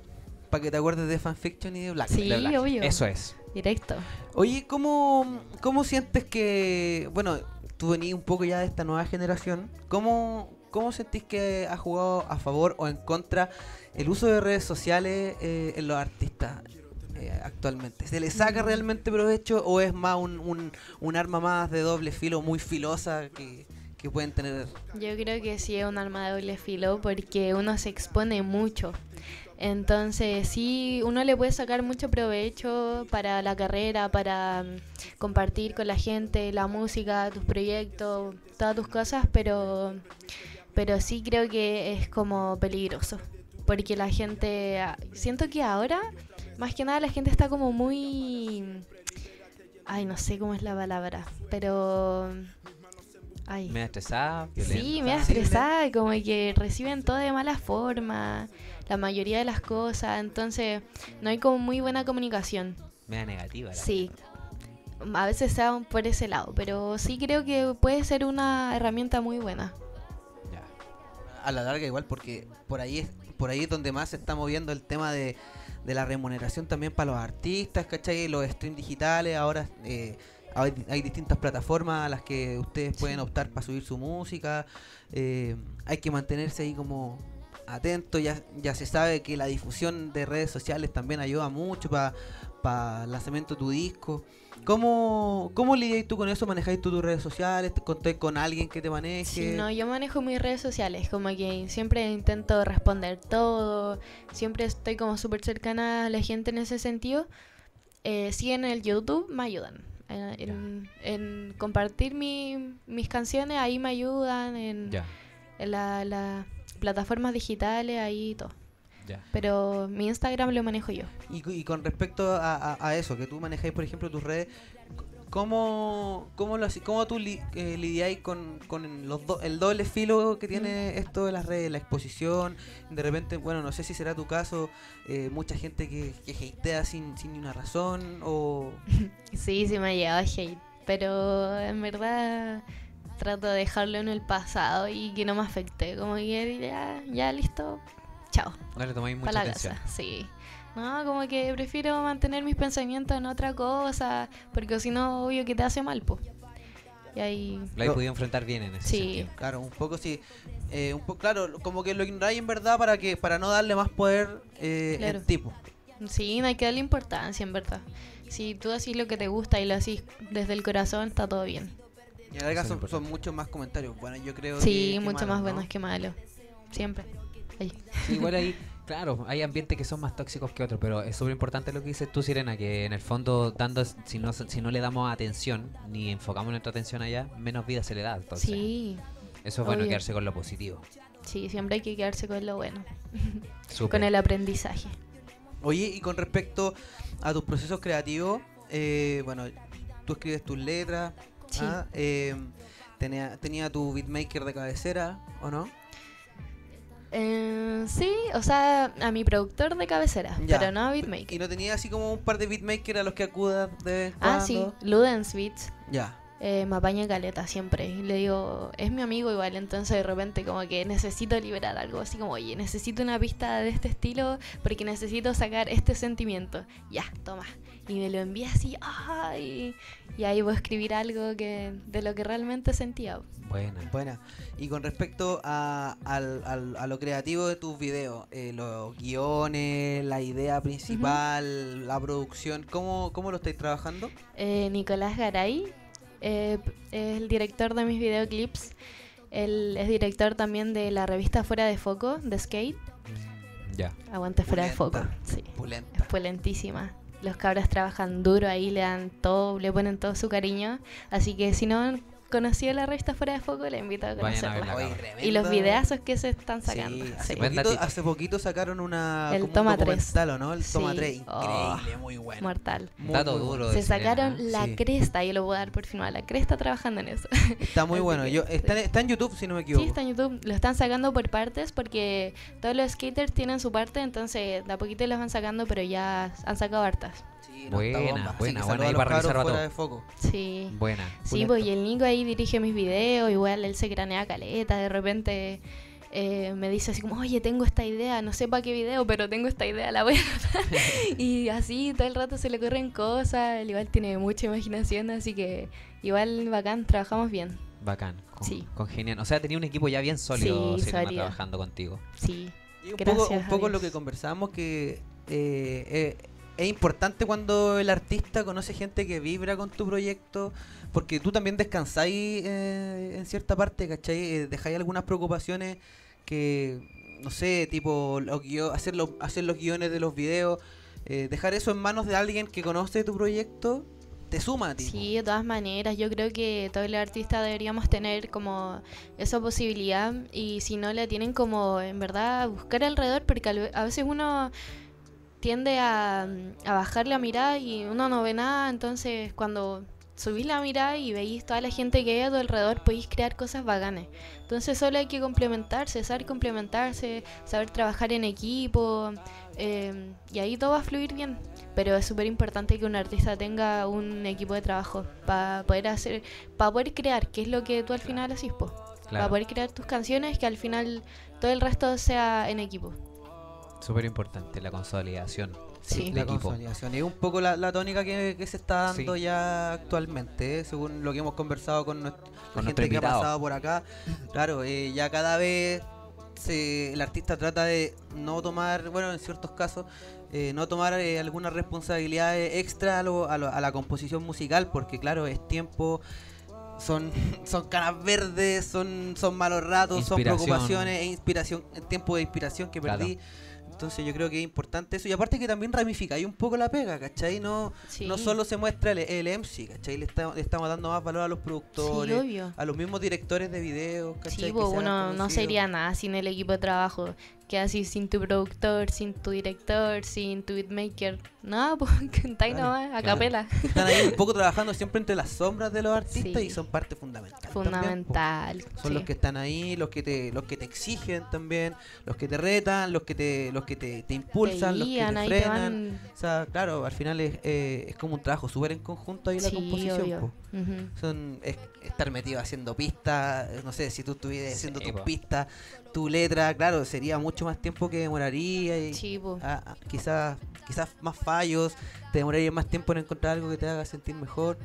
Para que te acuerdes de fanfiction y de Black.
Sí,
De Black.
obvio.
Eso es.
Directo.
Oye, ¿cómo, ¿cómo sientes que, bueno, tú venís un poco ya de esta nueva generación, ¿cómo, cómo sentís que ha jugado a favor o en contra el uso de redes sociales eh, en los artistas eh, actualmente? ¿Se le saca realmente provecho o es más un, un, un arma más de doble filo, muy filosa que, que pueden tener?
Yo creo que sí es un arma de doble filo porque uno se expone mucho. Entonces sí, uno le puede sacar mucho provecho para la carrera, para mm, compartir con la gente la música, tus proyectos, todas tus cosas, pero, pero sí creo que es como peligroso. Porque la gente, ah, siento que ahora, más que nada la gente está como muy... Ay, no sé cómo es la palabra, pero... Ay.
Me estresada, violenta.
Sí, me estresada como que reciben todo de mala forma, la mayoría de las cosas, entonces no hay como muy buena comunicación.
Me da negativa. la
Sí, a veces está por ese lado, pero sí creo que puede ser una herramienta muy buena.
A la larga igual, porque por ahí es, por ahí es donde más se está moviendo el tema de, de la remuneración también para los artistas, ¿cachai? Los streams digitales, ahora eh, hay, hay distintas plataformas a las que ustedes pueden optar para subir su música. eh, hay que mantenerse ahí como atento, ya, ya se sabe que la difusión de redes sociales también ayuda mucho para el lanzamiento de tu disco. ¿Cómo, cómo lidias tú con eso? ¿Manejáis tú tus redes sociales? ¿Te contáis con alguien que te maneje?
Sí, no, yo manejo mis redes sociales, como que siempre intento responder todo, siempre estoy como súper cercana a la gente en ese sentido. Eh, sí, en el YouTube me ayudan. En, en- en compartir mi- mis canciones, ahí me ayudan. En, en la- las plataformas digitales, ahí todo.
Ya.
Pero mi Instagram lo manejo yo.
Y, con respecto a, a- a eso, que tú manejáis, por ejemplo, tus redes, ¿cómo, cómo, lo, cómo tú li- eh, lidiáis con, con los do- el doble filo que tiene esto de las redes, la exposición? De repente, bueno, no sé si será tu caso, eh, mucha gente que, que hatea sin, sin ni una razón o...
Sí, sí me ha llegado hate, pero en verdad trato de dejarlo en el pasado y que no me afecte. Como que ya, ya listo, chao,
No le tomáis mucha
para la
atención.
casa. Sí. No, como que prefiero mantener mis pensamientos en otra cosa, porque si no, obvio que te hace mal, pues. Y ahí,
Lo he podido enfrentar bien en ese
Sí.
sentido.
Claro, un poco sí. Eh, un po- claro, como que lo ignoráis en verdad para que para no darle más poder eh,
Claro.
en tipo.
sí, no hay que darle importancia, en verdad. Si tú haces lo que te gusta y lo haces desde el corazón, está todo bien.
Y en realidad son, son muchos más comentarios. Bueno, yo creo
Sí,
que- que
mucho
malos,
más
¿no?
buenos que malos. Siempre. Ahí.
Sí, igual ahí, claro, hay ambientes que son más tóxicos que otros, pero es súper importante lo que dices tú, Sirena, que en el fondo, dando, si no, si no le damos atención, ni enfocamos nuestra atención allá, menos vida se le da. Entonces,
Sí,
eso es bueno
obvio.
quedarse con lo positivo.
sí, siempre hay que quedarse con lo bueno. Con el aprendizaje.
Oye, y con respecto a tus procesos creativos, eh, bueno, tú escribes tus letras,
Sí.
¿ah? Eh, tenía, tenía tu beatmaker de cabecera, ¿o no?
Eh, sí, o sea, a mi productor de cabecera,
Ya.
pero no a
¿Y
beatmaker.
no tenía así como un par de beatmakers a los que acudas de vez en
Ah, sí? Ludens Beats.
Ya.
Eh, me apaña caleta siempre. Y le digo, es mi amigo igual, entonces de repente como que necesito liberar algo, así como, oye, necesito una pista de este estilo porque necesito sacar este sentimiento. Ya, toma. Y me lo envía así, ay, y ahí voy a escribir algo que de lo que realmente sentía.
Buena.
Buena. Y con respecto a, al- al- a lo creativo de tus videos, eh, los guiones, la idea principal, la producción, ¿cómo, ¿cómo lo estáis trabajando?
Eh, Nicolás Garay eh, es el director de mis videoclips. Él es director también de la revista Fuera de Foco, de Skate.
Ya.
Aguante Fuera de. Foco. Sí.
Pulenta.
Fue lentísima. Los cabros trabajan duro ahí, le dan todo, le ponen todo su cariño. Así que si no conocido la revista Fuera de Foco, le invito a conocerla.
verla.
Oye.
Y los videazos que se están sacando.
Sí,
Sí,
hace, poquito,
datito.
hace poquito sacaron una
El Toma tres.
documental, ¿o no? El
Sí.
Toma 3,
Oh,
increíble, muy bueno.
Mortal.
Muy,
Dato
muy
duro.
bueno.
de
Se sacaron la
Sí.
cresta, yo lo voy a dar por firmado. La cresta trabajando en eso.
Está muy bueno.
que,
Yo, está,
sí.
está en YouTube, si no me equivoco.
Sí, está en YouTube. Lo están sacando por partes porque todos los skaters tienen su parte, entonces de a poquito los van sacando, pero ya han sacado hartas.
Sí, no,
Buena,
bomba.
Buena, buena, ahí para revisar
fuera de foco.
Sí.
Buena.
Sí, pues y el Nico ahí dirige mis videos, igual él se cranea caleta, de repente eh, me dice así como, oye, tengo esta idea, no sé para qué video, pero tengo esta idea, la voy a anotar". y así todo el rato se le ocurren cosas, él igual tiene mucha imaginación, así que igual bacán, trabajamos bien,
Bacán. Con,
Sí.
O sea, tenía un equipo ya bien sólido
Sí,
Serena,
sólido.
trabajando contigo.
sí.
Y un
Gracias
poco, un poco lo que conversamos que eh, eh, es importante cuando el artista conoce gente que vibra con tu proyecto, porque tú también descansáis eh, en cierta parte, ¿cachai? Eh, dejáis algunas preocupaciones que, no sé, tipo los hacer, los, hacer los guiones de los videos, eh, dejar eso en manos de alguien que conoce tu proyecto, te suma a ti.
Sí, de todas maneras, yo creo que todos los artistas deberíamos tener como esa posibilidad y si no la tienen como en verdad buscar alrededor porque a veces uno tiende a, a bajar la mirada y uno no ve nada, entonces cuando subís la mirada y veis toda la gente que hay a tu alrededor, podéis crear cosas bacanes. Entonces solo hay que complementarse, saber complementarse, saber trabajar en equipo eh, y ahí todo va a fluir bien. Pero es súper importante que un artista tenga un equipo de trabajo para poder hacer, para poder crear, que es lo que tú al final haces, po. para
Claro.
poder crear tus canciones, que al final todo el resto sea en equipo.
Súper importante la consolidación.
Sí.
La
equipo.
consolidación. Es un poco la, la tónica que, que se está dando
Sí.
ya actualmente, eh, según lo que hemos conversado con, nuestro,
Con
la
nuestro
gente que ha pasado por acá. Claro, eh, ya cada vez se, el artista trata de no tomar, bueno, en ciertos casos, eh, no tomar eh, algunas responsabilidades extra a, lo- a lo- a la composición musical, porque claro, es tiempo... Son, son caras verdes, son, son malos ratos, son preocupaciones e inspiración, tiempo de inspiración que
Claro.
Entonces yo creo que es importante eso. Y aparte que también ramifica y un poco la pega, ¿cachai? No,
Sí.
no solo se muestra el, el MC, ¿cachai? Le, está- le estamos dando más valor a los productores, a los mismos directores de videos, ¿cachai?
Sí, pues uno no sería nada sin el equipo de trabajo. Que así sin tu productor, sin tu director, sin tu beatmaker. No, pues cantáis nomás, a
claro.
capela.
Están ahí un poco trabajando siempre entre las sombras de los artistas
Sí.
y son parte fundamental. también, po.
Fundamental.
Son
sí.
los que están ahí, los que te, los que te exigen también, los que te retan, los que te, los que te, te impulsan,
Te
los que te frenan.
van-
O sea, claro, al final es, eh, es como un trabajo súper en conjunto ahí la
Sí,
composición. Son es- estar metido haciendo pistas, no sé, si tú estuvieras haciendo
Sí,
tus pistas, tu letra, claro, sería mucho más tiempo que demoraría y
Sí,
ah, quizás quizás más fallos, te demoraría más tiempo en encontrar algo que te haga sentir mejor.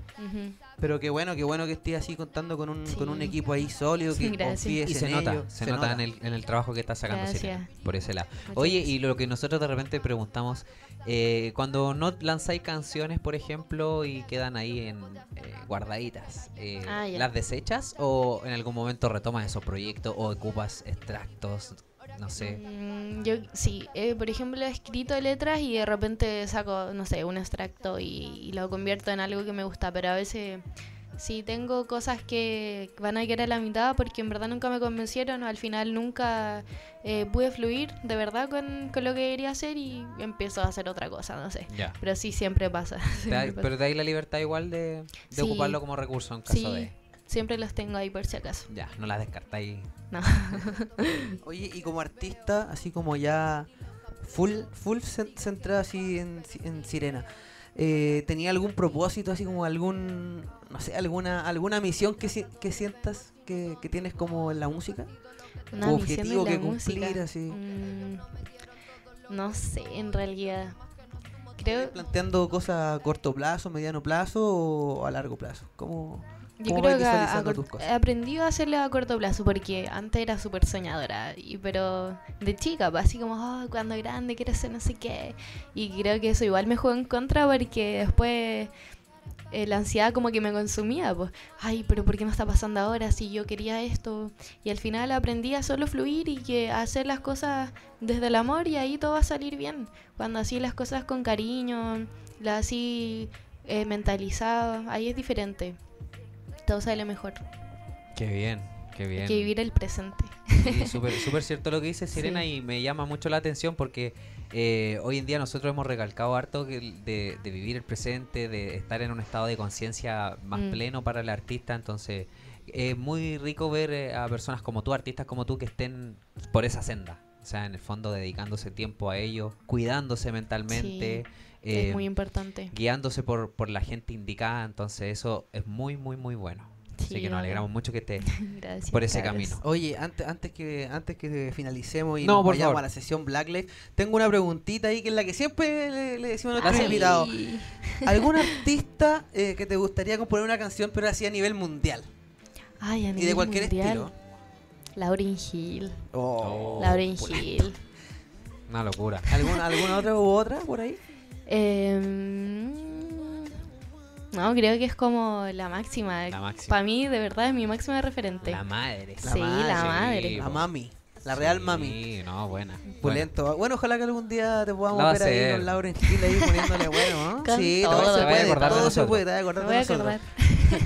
Pero qué bueno, qué bueno que estés así contando con un, con un
Sí.
equipo ahí sólido,
Sí,
que
gracias.
confíes
Y se
en
nota,
ellos,
se, nota, En, el, en el trabajo que está sacando. Sirena, por ese lado.
Muchas
Oye,
gracias.
y lo que nosotros de repente preguntamos, eh, cuando no lanzáis canciones, por ejemplo, y quedan ahí en eh, guardaditas, eh,
Ah.
¿las desechas o en algún momento retomas esos proyectos o ocupas extractos? No sé.
Mm, Yo sí, eh, por ejemplo, he escrito letras y de repente saco, no sé, un extracto y, y lo convierto en algo que me gusta, pero a veces sí tengo cosas que van a quedar a la mitad porque en verdad nunca me convencieron, al final nunca eh, pude fluir de verdad con, con lo que quería hacer y empiezo a hacer otra cosa, no sé. Pero sí, siempre pasa.
Da- pero te da la libertad igual de, de
Sí.
ocuparlo como recurso en caso
Sí,
de...
siempre los tengo ahí por si acaso.
Ya, no las descartáis.
No.
Oye, y como artista, así como ya full, full cen- centrada así en, en Sirena, eh, ¿tenía algún propósito, así como algún, no sé, alguna, alguna misión que, si- que sientas que, que tienes como en la música?
Una
¿O
misión
objetivo que cumplir,
música.
así?
Mm, no sé, en realidad.
¿Estás
Creo,
planteando cosas a corto plazo, mediano plazo o a largo plazo? ¿Cómo,
yo creo que a- a he aprendido a hacerlo a corto plazo porque antes era súper soñadora, y, pero de chica, pues, así como, oh, cuando grande quiero ser no sé qué. Y creo que eso igual me jugó en contra porque después eh, la ansiedad como que me consumía, pues, ay, pero ¿por qué no está pasando ahora si yo quería esto? Y al final aprendí a solo fluir y que a hacer las cosas desde el amor y ahí todo va a salir bien. Cuando así las cosas con cariño, las así eh, mentalizado, ahí es diferente. Todo sale mejor.
Qué bien, qué bien.
Hay que vivir el presente.
Sí, súper súper cierto lo que dice Sirena
Sí.
y me llama mucho la atención porque eh, hoy en día nosotros hemos recalcado harto de, de vivir el presente, de estar en un estado de conciencia más
Mm.
pleno para el artista, entonces es muy rico ver eh, a personas como tú, artistas como tú, que estén por esa senda. O sea, en el fondo dedicándose tiempo a ello, cuidándose mentalmente, eh,
es muy importante.
guiándose por, por la gente indicada, entonces eso es muy, muy, muy bueno. Así
Sí,
que nos alegramos mucho que esté
Gracias.
por ese camino.
Oye, antes, antes que antes que finalicemos y
No,
nos
por
vayamos
favor.
a la sesión Black Lives, tengo una preguntita ahí que es la que siempre le, le decimos a nuestros
Ah,
invitados. ¿Algún artista eh, que te gustaría componer una canción pero así a nivel mundial?
Ay, a
Y de
nivel
cualquier
mundial,
estilo.
Lauryn Hill.
Oh,
Lauryn
pulento.
Hill.
Una locura.
¿Algún, ¿Alguna otra u otra por ahí?
Em, no, creo que es como la máxima.
La máxima.
Para mí, de verdad, es mi máxima referente.
La madre.
La
sí, la
madre. La mami. La real
Sí,
mami.
no, buena.
Pulento. Bueno, ojalá que algún día te podamos ver ahí con Lauren Hill ahí poniéndole bueno, ¿no? Sí,
todo.
todo,
Se
puede, todo se puede, te vas a acordar
voy
de
a
nosotros.
acordar.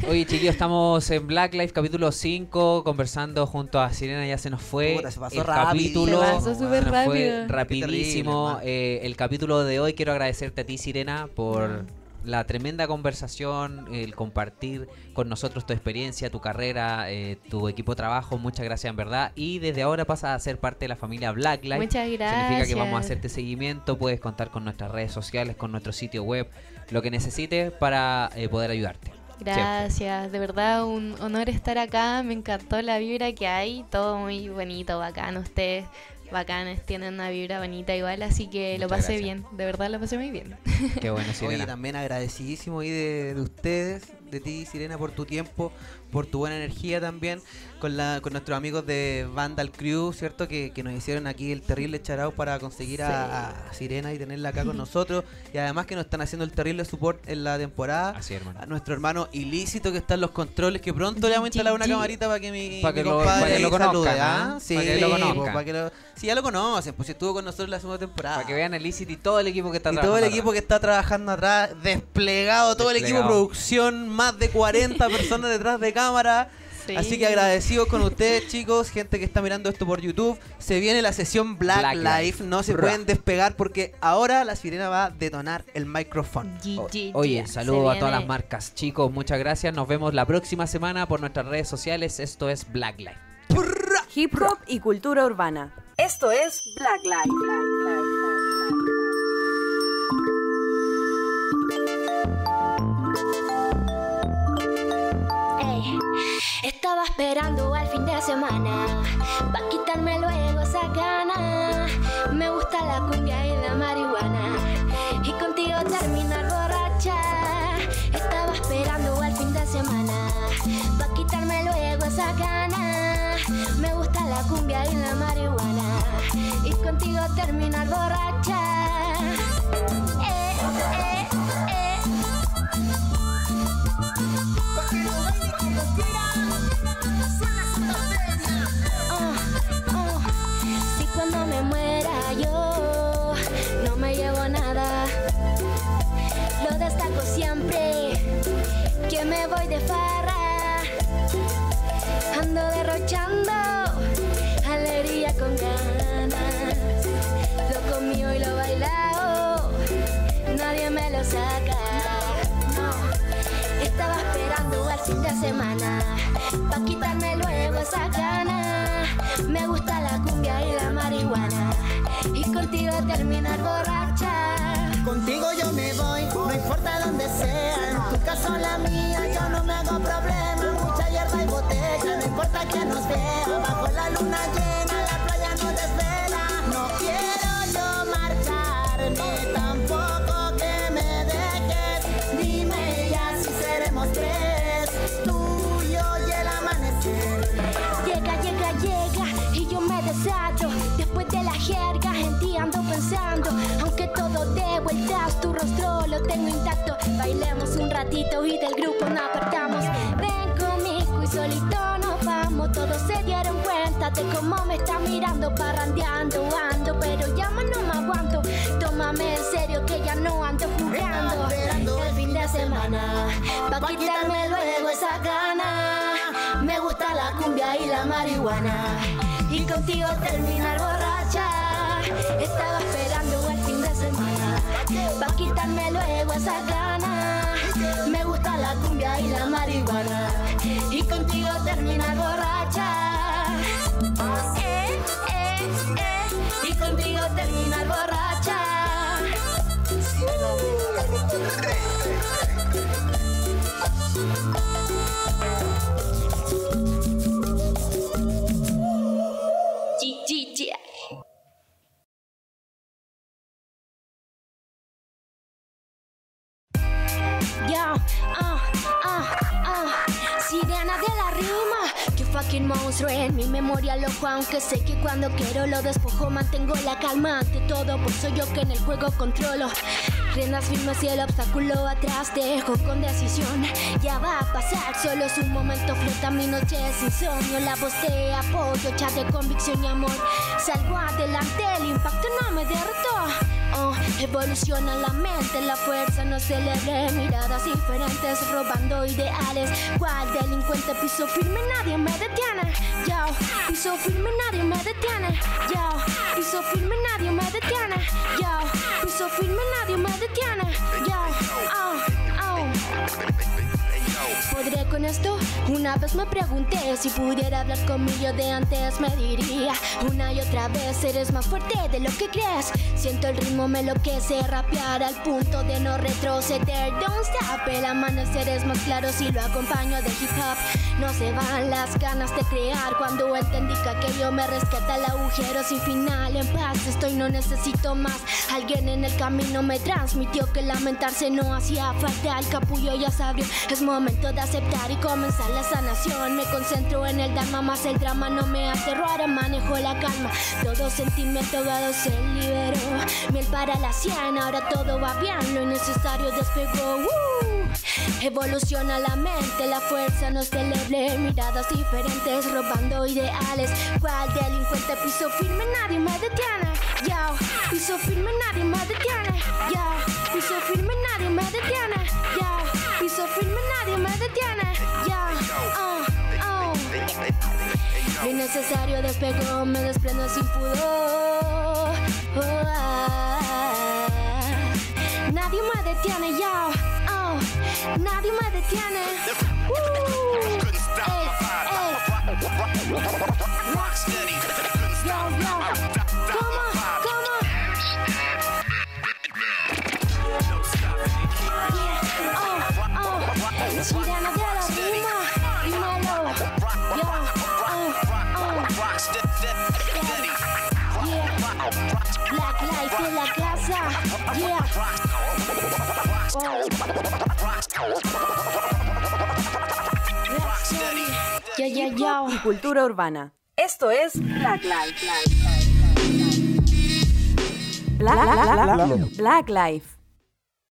Oye, chiquillos, estamos en Black Life capítulo 5, conversando junto a Sirena, ya se nos fue.
Puta, se pasó
el
rápido.
capítulo
Se pasó súper
nos fue
rápido.
rapidísimo.
Terrible,
Eh, el capítulo de hoy quiero agradecerte a ti, Sirena, por
Mm.
La tremenda conversación, el compartir con nosotros tu experiencia, tu carrera, eh, tu equipo de trabajo. Muchas gracias, en verdad. Y desde ahora pasas a ser parte de la familia Black Life.
Muchas gracias.
Significa que vamos a hacerte seguimiento, puedes contar con nuestras redes sociales, con nuestro sitio web, lo que necesites para eh, poder ayudarte.
Gracias, de verdad un honor estar acá, me encantó la vibra que hay, todo muy bonito, bacán, ustedes bacanes, tienen una vibra bonita igual, así que lo pasé
gracias.
bien, de verdad lo pasé muy bien.
Qué bueno,
Oye,
Sirena.
también agradecidísimo ahí de, de ustedes, de ti, Sirena, por tu tiempo, por tu buena energía también, con la con nuestros amigos de Vandal Crew, ¿cierto? Que, que nos hicieron aquí el terrible charao para conseguir a, a Sirena y tenerla acá con nosotros. Y además que nos están haciendo el terrible support en la temporada.
Así, hermano.
A nuestro hermano Ilícito que está en los controles, que pronto le vamos a instalar una camarita para que mi,
Pa'
mi
que lo-
compadre
pa' que lo
salude,
conozcan,
¿ah?
¿ah?
Sí,
Pa' que lo
pues,
conozcan.
pa' que lo- sí, ya lo conocen, pues si estuvo con nosotros la segunda temporada.
Para que vean el Illicit y todo el equipo que está
Y todo el
trabajando
equipo que está trabajando atrás, desplegado, todo el equipo producción, más de 40 personas detrás de cámara.
Sí.
Así que agradecidos con ustedes, chicos, gente que está mirando esto por YouTube. Se viene la sesión Black,
Black
Life. No se pueden despegar porque ahora la sirena va a detonar el micrófono.
Oye, saludo a todas las marcas. Chicos, muchas gracias. Nos vemos la próxima semana por nuestras redes sociales. Esto es Black Life.
Hip hop y cultura urbana. Esto es Black Life.
Ey, Estaba esperando al fin de semana Pa' quitarme luego esa gana. Me gusta la cumbia y la marihuana. Y contigo terminar borracha. Estaba esperando al fin de semana Pa' quitarme luego esa gana. Me gusta la cumbia y la marihuana. Y contigo terminar borracha que me voy de farra. Ando derrochando alegría con ganas. Lo comió y lo bailado, nadie me lo saca. Estaba esperando al fin de semana Pa' quitarme luego esa gana Me gusta la cumbia y la marihuana Y contigo terminar borracha
Contigo yo me voy, no importa dónde sea. Tu casa o la mía, yo no me hago problema. Mucha hierba y botella, no importa que nos vea. Bajo la luna llena,
vueltas, tu rostro lo tengo intacto. Bailemos un ratito y del grupo nos apartamos Ven conmigo y solito nos vamos. Todos se dieron cuenta de cómo me está mirando Parrandeando, ando, pero llama no me aguanto. Tómame en serio que ya no ando jugando. El fin de semana Pa' quitarme luego esa gana. Me gusta la cumbia y la marihuana. Y contigo terminar borracha. Estaba esperando Pa' quitarme luego esa gana. Me gusta la cumbia y la marihuana. Y contigo terminar borracha. Eh, eh, eh. Y contigo terminar borracha fucking monstruo en mi memoria loco, aunque sé que cuando quiero lo despojo, mantengo la calma ante todo, pues soy yo que en el juego controlo. Riendas firmes y el obstáculo atrás, dejo con decisión, ya va a pasar, solo es un momento, flota mi noche es insomnio, la voz de apoyo, chat de convicción y amor, salgo adelante, el impacto no me derrotó. Oh, evoluciona la mente, la fuerza no se le ve miradas diferentes, robando ideales. ¿Cuál delincuente piso firme? Nadie me detiene. Yo, piso firme, nadie me detiene. Yo, piso firme, nadie me detiene. Yo, piso firme, nadie me detiene. Yo, oh, oh. ¿Podré con esto? Una vez me pregunté si pudiera hablar con mi yo de antes me diría una y otra vez eres más fuerte de lo que crees. Siento el ritmo me enloquece rapear al punto de no retroceder. Don't stop, el amanecer es más claro si lo acompaño de hip hop. No se van las ganas de crear cuando entendí que aquello me rescata el agujero sin final. En paz estoy, no necesito más. Alguien en el camino me transmitió que lamentarse no hacía falta. El capullo ya se es momento de aceptar y comenzar la sanación. Me concentro en el dharma, más el drama no me aterró Ahora manejo la calma, todo sentimiento ahogado se liberó. Miel para la sien, ahora todo va bien, lo innecesario despegó ¡Woo! Evoluciona la mente, la fuerza no es deleble. Miradas diferentes, robando ideales. ¿Cuál delincuente piso firme? Nadie me detiene. Yo, piso firme, nadie me detiene. Yo, piso firme, nadie me detiene Yo, oh, oh necesario despego, me desprendo sin pudor. Oh, ah. Nadie me detiene, ya. Oh, nadie me detiene. Uh. Yeah, oh, oh. Sirena de la Yeah. Oh. Yeah, yeah.
Y cultura urbana. Esto es Black Life. Black, Black, Black Life.